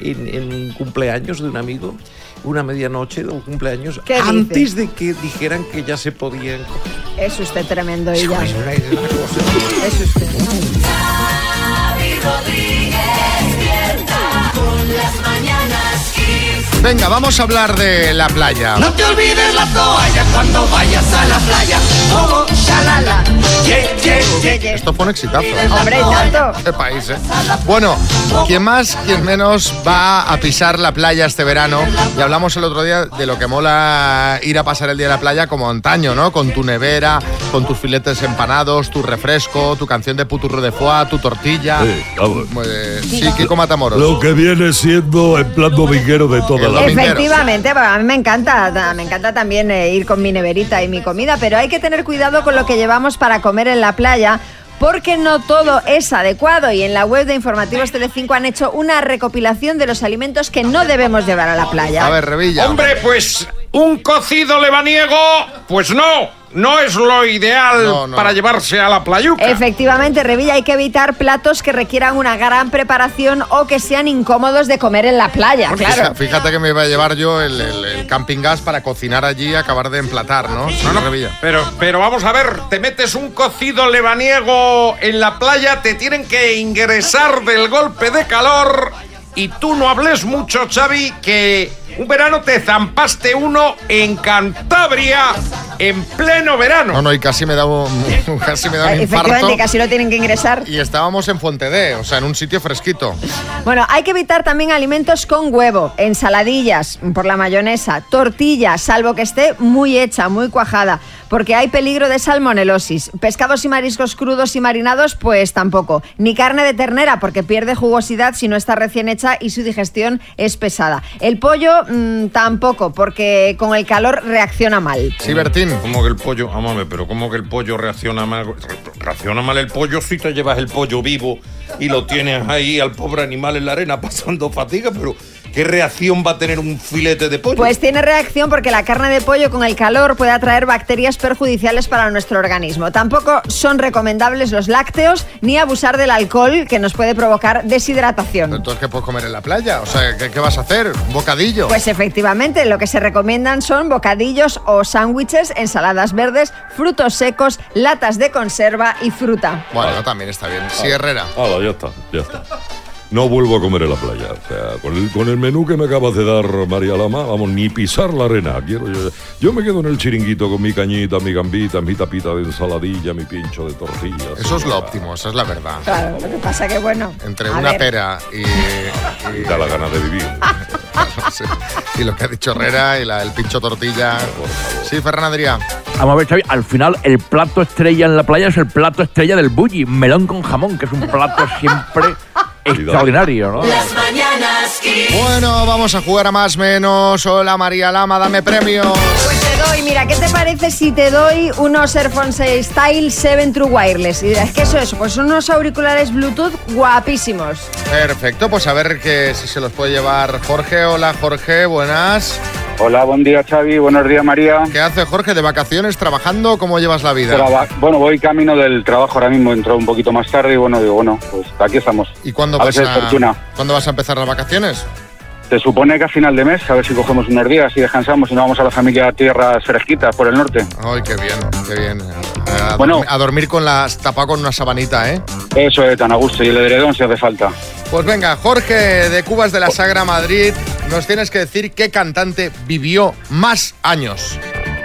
en, en un cumpleaños de un amigo, una medianoche de un cumpleaños,
¿Qué dice?
antes de que dijeran que ya se podían coger.
Es usted tremendo ella.
Es
usted.
Venga, vamos a hablar de la playa.
No te olvides la toalla cuando vayas a la playa. Shalala.
Esto fue un exitazo.
Hombre, tanto.
Qué país, ¿eh? Bueno, quien más, quien menos va a pisar la playa este verano. Y hablamos el otro día de lo que mola ir a pasar el día en la playa como antaño, ¿no? Con tu nevera, con tus filetes empanados, tu refresco, tu canción de puturro de foie, tu tortilla.
Sí, vamos.
Eh, sí, Kiko Matamoros.
Lo que viene siendo en plan dominguero de toda
Efectivamente, bueno, a mí me encanta, me encanta también eh, ir con mi neverita y mi comida, pero hay que tener cuidado con lo que llevamos para comer en la playa. Porque no todo es adecuado y en la web de Informativos Telecinco han hecho una recopilación de los alimentos que no debemos llevar a la playa.
A ver, Revilla.
Hombre, pues un cocido lebaniego, pues no. No es lo ideal
No, no.
para llevarse a la playuca.
Efectivamente, Revilla, hay que evitar platos que requieran una gran preparación o que sean incómodos de comer en la playa,
Fíjate-
claro.
Fíjate que me iba a llevar yo el, el- el camping gas para cocinar allí y acabar de emplatar, ¿no?
No, no,
Revilla.
Pero, pero vamos a ver, te metes un cocido lebaniego en la playa, te tienen que ingresar del golpe de calor y tú no hables mucho, Xavi, que un verano te zampaste uno en Cantabria en pleno verano.
No, no, y casi me da un, casi me da un
Efectivamente,
infarto.
casi lo tienen que ingresar.
Y estábamos en Fontedé, o sea, en un sitio fresquito.
Bueno, hay que evitar también alimentos con huevo, ensaladillas por la mayonesa, tortilla, salvo que esté muy hecha, muy cuajada, porque hay peligro de salmonelosis. Pescados y mariscos crudos y marinados, pues tampoco. Ni carne de ternera, porque pierde jugosidad si no está recién hecha y su digestión es pesada. El pollo mm, tampoco, porque con el calor reacciona mal.
Sí, Bertín.
¿Cómo que el pollo? Vamos a ver, pero ¿cómo que el pollo reacciona mal? Re- Reacciona mal el pollo si te llevas el pollo vivo y lo tienes ahí al pobre animal en la arena pasando fatiga, pero ¿qué reacción va a tener un filete de pollo?
Pues tiene reacción porque la carne de pollo con el calor puede atraer bacterias perjudiciales para nuestro organismo. Tampoco son recomendables los lácteos ni abusar del alcohol que nos puede provocar deshidratación.
Entonces, ¿qué puedes comer en la playa? O sea, ¿qué, qué vas a hacer? ¿Un bocadillo?
Pues efectivamente, lo que se recomiendan son bocadillos o sándwiches, ensaladas verdes, frutos secos, latas de conserva y fruta.
Bueno, también está bien. Sí, Herrera.
Hala, ya está, ya está. No vuelvo a comer en la playa. O sea, con el, con el menú que me acabas de dar, María Lama, vamos, ni pisar la arena. Quiero yo, yo me quedo en el chiringuito con mi cañita, mi gambita, mi tapita de ensaladilla, mi pincho de tortillas.
Eso es lo óptimo, esa es la verdad.
Claro, lo que pasa que bueno.
Entre
a
una
ver.
pera y, y-
Da la gana de vivir.
Sí. y lo que ha dicho Herrera y la, el pincho tortilla. Sí, Ferran Adrià.
Vamos a ver, Xavi, al final el plato estrella en la playa es el plato estrella del bulli, melón con jamón, que es un plato siempre extraordinario, ¿no?
Las mañanas.
Bueno, vamos a jugar a más menos. Hola María Lama, dame premio.
Doy, mira, ¿qué te parece si te doy unos Airphone 6 Style 7 True Wireless? Y dirás, ¿qué es eso? Pues son unos auriculares Bluetooth guapísimos.
Perfecto, pues a ver que si se los puede llevar Jorge. Hola Jorge, buenas.
Hola, buen día Xavi, buenos días María.
¿Qué hace Jorge? ¿De vacaciones, trabajando? ¿Cómo llevas la vida?
Traba- bueno, voy camino del trabajo ahora mismo, entró un poquito más tarde y bueno, digo, bueno, pues aquí estamos.
¿Y cuándo
a
vas
veces
a,
fortuna.
¿cuándo vas a empezar las vacaciones?
Se supone que a final de mes, a ver si cogemos unos días y descansamos y nos vamos a la familia a tierras fresquitas por el norte.
Ay, qué bien, qué bien. A,
Bueno.
a dormir con las tapado con una sabanita, ¿eh?
Eso es tan a gusto y el edredón si hace falta.
Pues venga, Jorge de Cubas de la Sagra Madrid, nos tienes que decir qué cantante vivió más años.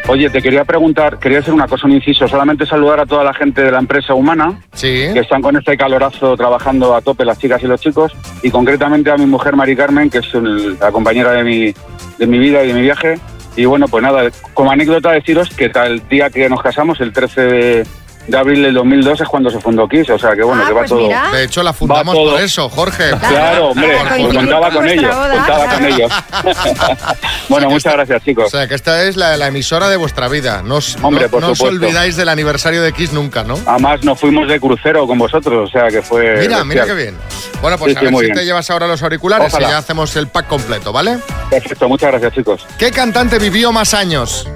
Oye, te quería preguntar, quería hacer una cosa, un inciso, solamente saludar a toda la gente de la empresa humana,
Sí.
que están con este calorazo trabajando a tope las chicas y los chicos, y concretamente a mi mujer Mari Carmen, que es el- la compañera de mi, de mi vida y de mi viaje. Y bueno, pues nada, como anécdota deciros que el día que nos casamos, el 13 de, de abril del 2002, es cuando se fundó Kiss, o sea que bueno,
Ah,
que va
pues
todo...
mira.
De hecho, la fundamos por eso, Jorge.
Claro, hombre, pues contaba
con
ellos,
boda.
contaba con ellos. bueno, muchas gracias,
O
chicos.
sea, que esta es la, la emisora de vuestra vida. No os,
Hombre,
no-
por
no os olvidáis del aniversario de Kiss nunca, ¿no?
Además, nos fuimos de crucero con vosotros, o sea que fue...
Mira, mira qué bien. Bueno, pues
Sí,
a
sí,
ver
muy
si
bien.
te llevas ahora los auriculares
Ojalá.
y ya hacemos el pack completo, ¿vale?
Perfecto, muchas gracias, chicos.
¿Qué cantante vivió más años?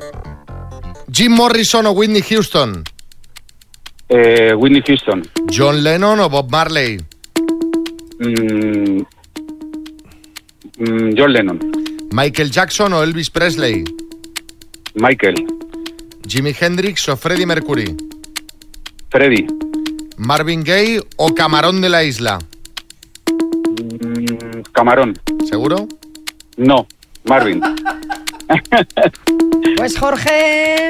¿Jim Morrison o Whitney Houston?
Eh, Whitney Houston.
¿John Lennon o Bob Marley?
Mm, mm, John Lennon.
¿Michael Jackson o Elvis Presley?
Michael.
¿Jimi Hendrix o Freddie Mercury?
Freddy.
¿Marvin Gaye o Camarón de la Isla?
Mm, Camarón.
¿Seguro?
No, Marvin.
Pues Jorge.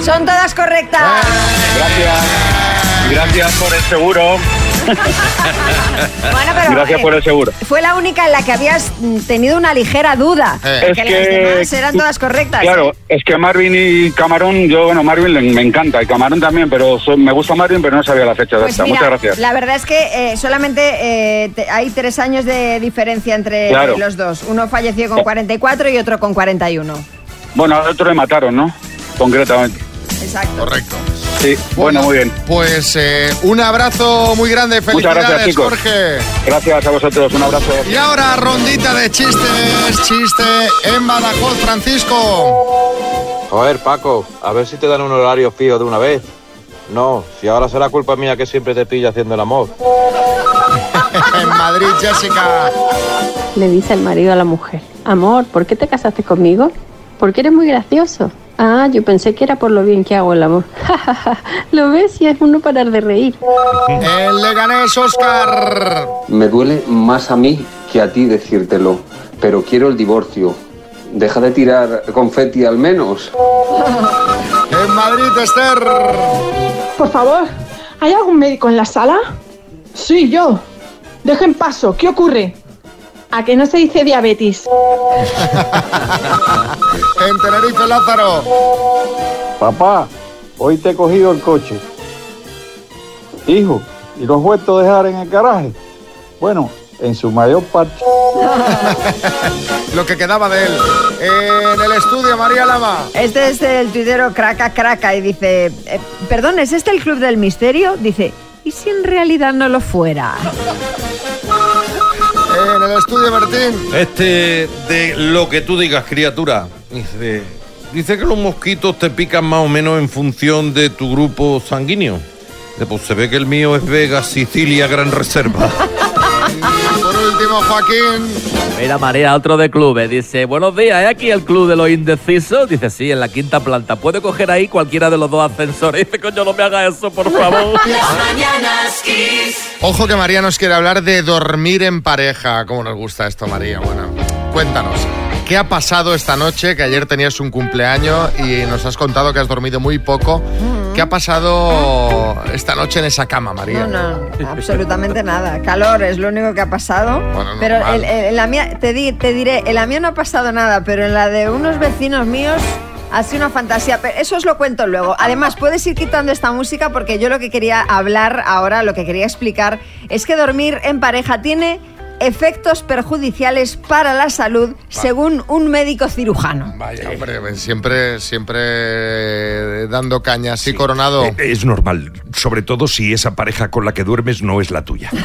Son todas correctas.
Gracias. Gracias por el seguro.
Bueno, pero
Gracias
eh,
por el seguro.
fue la única en la que habías tenido una ligera duda.
Eh. Es
las
que-
demás eran todas correctas.
Claro, es que Marvin y Camarón, yo, bueno, Marvin le- me encanta y Camarón también, pero so- me gusta Marvin, pero no sabía la fecha
Pues
exacta.
mira,
Muchas gracias.
la verdad es que eh, solamente eh, te- hay tres años de diferencia entre
Claro.
los dos. Uno falleció con 44 y otro con 41.
Bueno, al otro le mataron, ¿no? Concretamente.
Exacto.
Correcto.
Sí, bueno, muy bien.
Pues eh, un abrazo muy grande,
Muchas
felicidades,
gracias, chicos.
Jorge.
Gracias a vosotros, un abrazo.
Y ahora rondita de chistes, chiste en Badajoz, Francisco.
Joder, Paco, a ver si te dan un horario fijo de una vez. No, si ahora será culpa mía que siempre te pilla haciendo el amor.
en Madrid, Jessica.
Le dice el marido a la mujer, amor, ¿por qué te casaste conmigo? Porque eres muy gracioso. Ah, yo pensé que era por lo bien que hago el amor. lo ves y es uno parar de reír.
El Leganés, Oscar.
Me duele más a mí que a ti decírtelo, pero quiero el divorcio. Deja de tirar confeti al menos.
En Madrid, Esther.
Por favor, ¿hay algún médico en la sala? Sí, yo. Dejen paso, ¿qué ocurre? ¿A que no se dice diabetes?
En Tenerife, Lázaro.
Papá, hoy te he cogido el coche. Hijo, ¿y lo has vuelto a dejar en el garaje? Bueno, en su mayor parte.
Lo que quedaba de él. En el estudio, María Lama.
Este es el tuitero Craca Craca y dice, eh, perdón, ¿es este el Club del Misterio? Dice, ¿y si en realidad no lo fuera?
En el estudio, Martín.
Este de lo que tú digas, criatura. Dice, dice que los mosquitos te pican más o menos en función de tu grupo sanguíneo. Pues se ve que el mío es Vega, Sicilia, Gran Reserva.
Último, Joaquín.
Mira, María, otro de clubes. Dice, buenos días, ¿es aquí el club de los indecisos? Dice, sí, en la quinta planta. ¿Puede coger ahí cualquiera de los dos ascensores? Dice, coño, no me haga eso, por favor.
Mañanas Kiss.
Ojo que María nos quiere hablar de dormir en pareja. ¿Cómo nos gusta esto, María? Bueno, cuéntanos. ¿Qué ha pasado esta noche? Que ayer tenías un cumpleaños y nos has contado que has dormido muy poco. ¿Qué ha pasado esta noche en esa cama, María?
No, no, absolutamente nada. Calor es lo único que ha pasado.
Bueno,
pero el- en la mía, te, di- te diré, en la mía no ha pasado nada, pero en la de unos vecinos míos ha sido una fantasía. Pero eso os lo cuento luego. Además, puedes ir quitando esta música porque yo lo que quería hablar ahora, lo que quería explicar, es que dormir en pareja tiene efectos perjudiciales para la salud, según un médico cirujano.
Vaya, hombre, siempre, siempre dando caña. Sí, Coronado.
Eh, Es normal, sobre todo si esa pareja con la que duermes no es la tuya.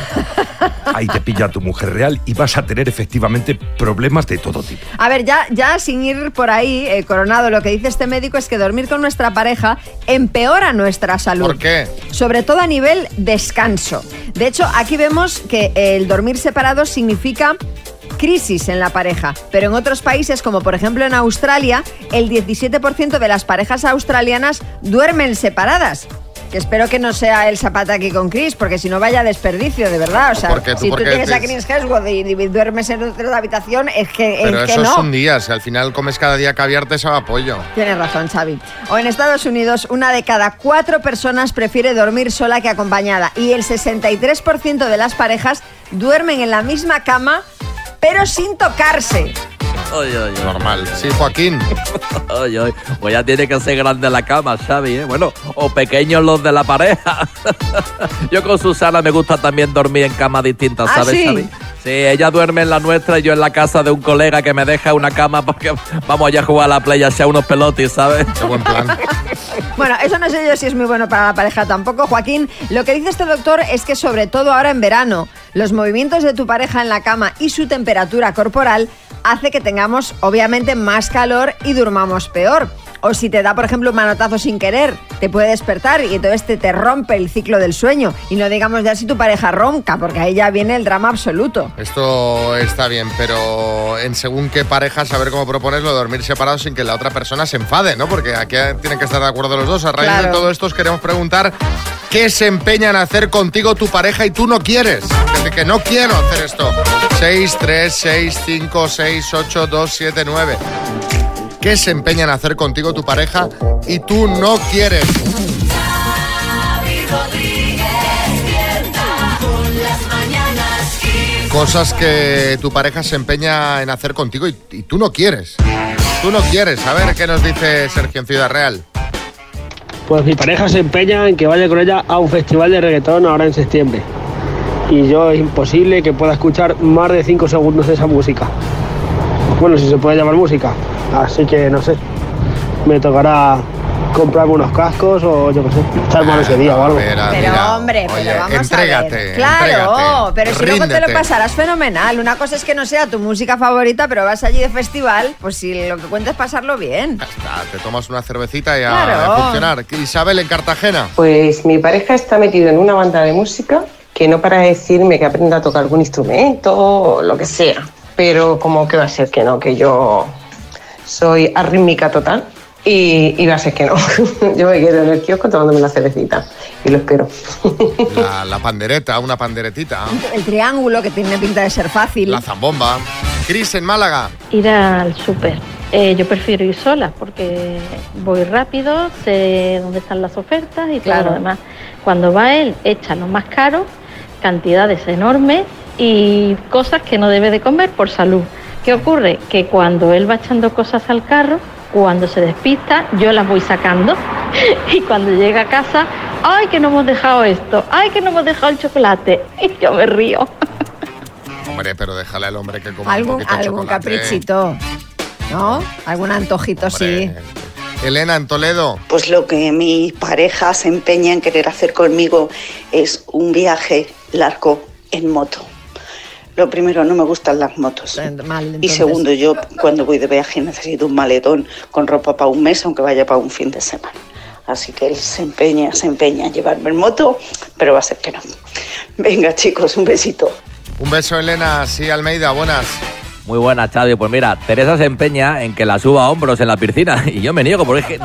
Ahí te pilla tu mujer real y vas a tener efectivamente problemas de todo tipo.
A ver, ya, ya sin ir por ahí, eh, Coronado, lo que dice este médico es que dormir con nuestra pareja empeora nuestra salud.
¿Por qué?
Sobre todo a nivel descanso. De hecho, aquí vemos que el dormir significa crisis en la pareja, pero en otros países como por ejemplo en Australia, el 17% de las parejas australianas duermen separadas. Que espero que no sea el zapata aquí con Chris, porque si no vaya desperdicio, de verdad. O sea,
¿Por qué? ¿Tú
si tú tienes a? Chris Hemsworth y, y duermes en otra habitación, es que,
Pero
es que
eso
no.
es un día. Si al final comes cada día caviar, te sabe a pollo.
Tienes razón, Xavi. O en Estados Unidos, una de cada cuatro personas prefiere dormir sola que acompañada. Y el 63% de las parejas duermen en la misma cama, pero sin tocarse.
Normal. Sí, Joaquín.
Pues ya tiene que ser grande la cama, Xavi, ¿eh? Bueno, o pequeños los de la pareja. yo con Susana me gusta también dormir en camas distintas,
¿Ah,
¿sabes,
sí?
Xavi? Sí, ella duerme en la nuestra y yo en la casa de un colega que me deja una cama porque vamos allá a jugar a la playa, sea unos pelotis, ¿sabes?
Qué buen plan.
Bueno, eso no sé yo si es muy bueno para la pareja tampoco, Joaquín. Lo que dice este doctor es que sobre todo ahora en verano, los movimientos de tu pareja en la cama y su temperatura corporal hace que tengamos obviamente más calor y durmamos peor. O si te da, por ejemplo, un manotazo sin querer, te puede despertar y entonces te, te rompe el ciclo del sueño. Y no digamos ya si tu pareja ronca, porque ahí ya viene el drama absoluto.
Esto está bien, pero en según qué pareja saber cómo proponerlo, dormir separados sin que la otra persona se enfade, ¿no? Porque aquí tienen que estar de acuerdo los dos. A raíz de todo esto os queremos preguntar qué se empeña en hacer contigo tu pareja y tú no quieres. Que, que no quiero hacer esto. 6, 3, 6, 5, 6, 8, 2, 7, 9. ¿Qué se empeña en hacer contigo tu pareja y tú no quieres? Cosas que tu pareja se empeña en hacer contigo y, y tú no quieres. Tú no quieres. A ver qué nos dice Sergio en Ciudad Real.
Pues mi pareja se empeña en que vaya con ella a un festival de reggaetón ahora en septiembre. Y yo es imposible que pueda escuchar más de 5 segundos de esa música. Bueno, si se puede llamar música. Así que no sé. Me tocará comprarme unos cascos o yo qué sé, echarme a ese día o algo.
Pero hombre, pero
Oye,
vamos a
entrégate,
ver. Claro,
entrégate,
pero si luego te lo pasarás fenomenal. Una cosa es que no sea tu música favorita, pero vas allí de festival, pues si lo que cuenta es pasarlo bien.
Te tomas una cervecita y a
Claro.
a funcionar. Isabel en Cartagena.
Pues mi pareja está metido en una banda de música que no para de decirme que aprenda a tocar algún instrumento o lo que sea. Pero como que va a ser que no, que yo soy arrítmica total y, y va a ser que no. yo me quedo en el kiosco tomándome una cervecita y lo espero.
La, la pandereta, una panderetita.
El triángulo, que tiene pinta de ser fácil.
La zambomba. Cris en Málaga.
Ir al súper. Eh, yo prefiero ir sola porque voy rápido, sé dónde están las ofertas y todo
Claro.
lo demás. Cuando va él, echa lo más caro, cantidades enormes y cosas que no debe de comer por salud. ¿Qué ocurre? Que cuando él va echando cosas al carro, cuando se despista, yo las voy sacando y cuando llega a casa, ¡ay que no hemos dejado esto! ¡ay que no hemos dejado el chocolate! Y yo me río.
Hombre, pero déjale al hombre que coma un
Algún,
poquito de
algún
chocolate.
caprichito, ¿no? Algún antojito, sí.
Elena en Toledo.
Pues lo que mi pareja se empeña en querer hacer conmigo es un viaje largo en moto. Lo primero, no me gustan las motos. y segundo, yo cuando voy de viaje necesito un maletón con ropa para un mes, aunque vaya para un fin de semana. Así que él se empeña, se empeña en llevarme en moto, pero va a ser que no. Venga, chicos, un besito.
Un beso, Elena. Sí, Almeida, buenas.
Muy buena, Xavi. Pues mira, Teresa se empeña en que la suba a hombros en la piscina y yo me niego porque es que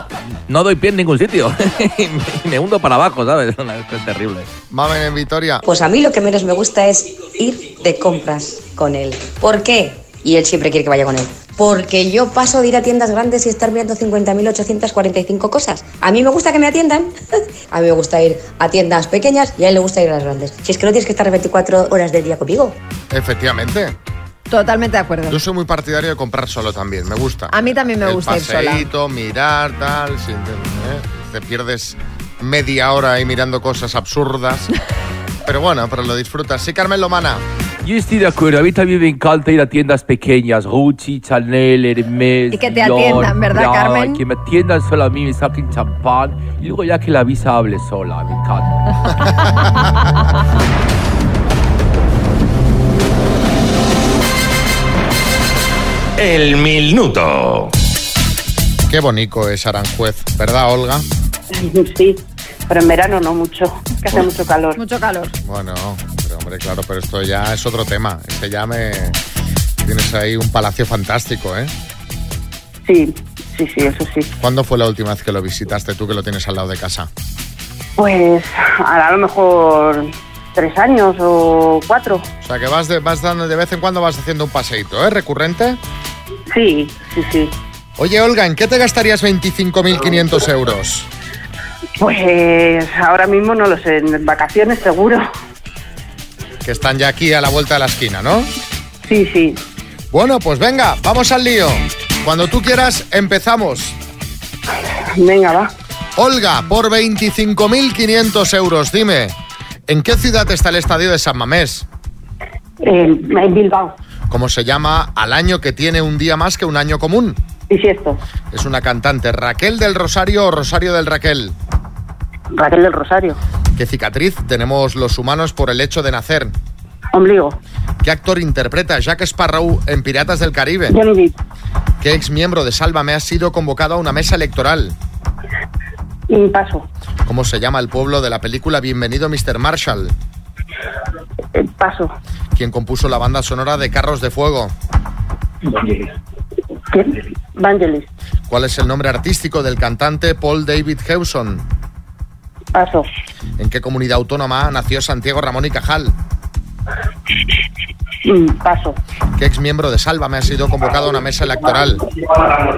no doy pie en ningún sitio y me, hundo para abajo, ¿sabes? Es terrible.
Mamen en Vitoria.
Pues a mí lo que menos me gusta es ir de compras con él. ¿Por qué? Y él siempre quiere que vaya con él. Porque yo paso de ir a tiendas grandes y estar mirando 50.845 cosas. A mí me gusta que me atiendan. A mí me gusta ir a tiendas pequeñas y a él le gusta ir a las grandes. Si es que no tienes que estar 24 horas del día conmigo.
Efectivamente.
Totalmente de acuerdo.
Yo soy muy partidario de comprar solo también. Me gusta.
A mí también me
El
gusta ir sola.
paseíto, mirar, tal. sin- ¿eh? Te pierdes media hora ahí mirando cosas absurdas. pero bueno, pero lo disfrutas. Sí, Carmen Lomana.
Yo estoy de acuerdo. A mí también me encanta ir a tiendas pequeñas. Gucci, Chanel, Hermes.
Y que te
Dior,
atiendan, ¿verdad,
Prada,
Carmen?
Que me atiendan solo a mí, me saquen champán. Y luego ya que la visa hable sola. Me encanta.
El minuto. Qué bonito es Aranjuez, ¿verdad, Olga?
Sí, pero en verano no mucho, que hace mucho calor.
Mucho calor.
Bueno, pero hombre, claro, pero esto ya es otro tema. Este ya me... Tienes ahí un palacio fantástico, ¿eh?
Sí, sí, sí, eso sí.
¿Cuándo fue la última vez que lo visitaste tú que lo tienes al lado de casa?
Pues a lo mejor tres años o cuatro.
O sea, que vas, de, vas dando de vez en cuando vas haciendo un paseíto, ¿eh? ¿Recurrente?
Sí, sí, sí.
Oye, Olga, ¿en qué te gastarías 25.500 euros?
Pues ahora mismo no lo sé, en vacaciones seguro.
Que están ya aquí a la vuelta de la esquina, ¿no?
Sí, sí.
Bueno, pues venga, vamos al lío. Cuando tú quieras, empezamos.
Venga, va.
Olga, por 25.500 euros, dime, ¿en qué ciudad está el estadio de San Mamés?
En, en Bilbao.
¿Cómo se llama al año que tiene un día más que un año común?
Bisiesto.
Es una cantante, Raquel del Rosario o Rosario del Raquel.
Raquel del Rosario.
¿Qué cicatriz tenemos los humanos por el hecho de nacer?
Ombligo.
¿Qué actor interpreta a Jack Sparrow en Piratas del Caribe?
Johnny Depp.
¿Qué ex miembro de Sálvame ha sido convocado a una mesa electoral?
Y paso.
¿Cómo se llama el pueblo de la película Bienvenido Mr. Marshall?
Eh, paso.
¿Quién compuso la banda sonora de Carros de Fuego?
¿Qué? Vangelis.
¿Cuál es el nombre artístico del cantante Paul David Hewson?
Paso.
¿En qué comunidad autónoma nació Santiago Ramón y Cajal?
Mm, paso.
¿Qué ex miembro de Sálvame ha sido convocado a una mesa electoral?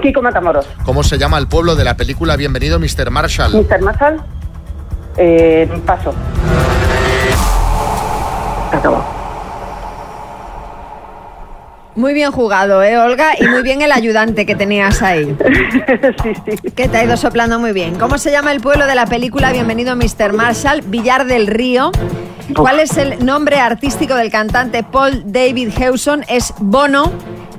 Kiko Matamoros.
¿Cómo se llama el pueblo de la película Bienvenido Mr. Marshall?
Mr. Marshall. Eh, paso. Acabó.
Muy bien jugado, ¿eh, Olga? Y muy bien el ayudante que tenías ahí. Que te ha ido soplando muy bien. ¿Cómo se llama el pueblo de la película Bienvenido Mr. Marshall? Villar del Río. ¿Cuál es el nombre artístico del cantante Paul David Hewson? Es Bono.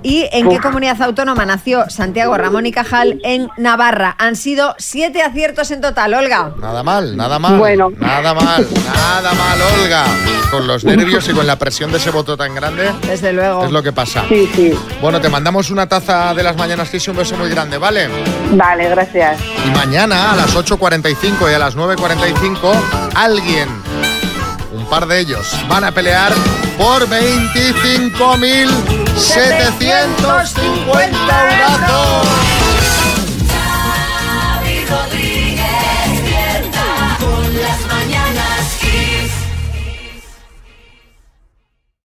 ¿Y en qué comunidad autónoma nació Santiago Ramón y Cajal? En Navarra. Han sido siete aciertos en total, Olga.
Nada mal, nada mal.
Bueno.
Nada mal, nada mal, Olga. Con los nervios y con la presión de ese voto tan grande.
Desde luego.
Es lo que pasa.
Sí, sí.
Bueno, te mandamos una taza de las mañanas Kiss y un beso muy grande, ¿vale?
Vale, gracias.
Y mañana a las 8.45 y a las 9.45 alguien, un par de ellos, van a pelear por 750 euros.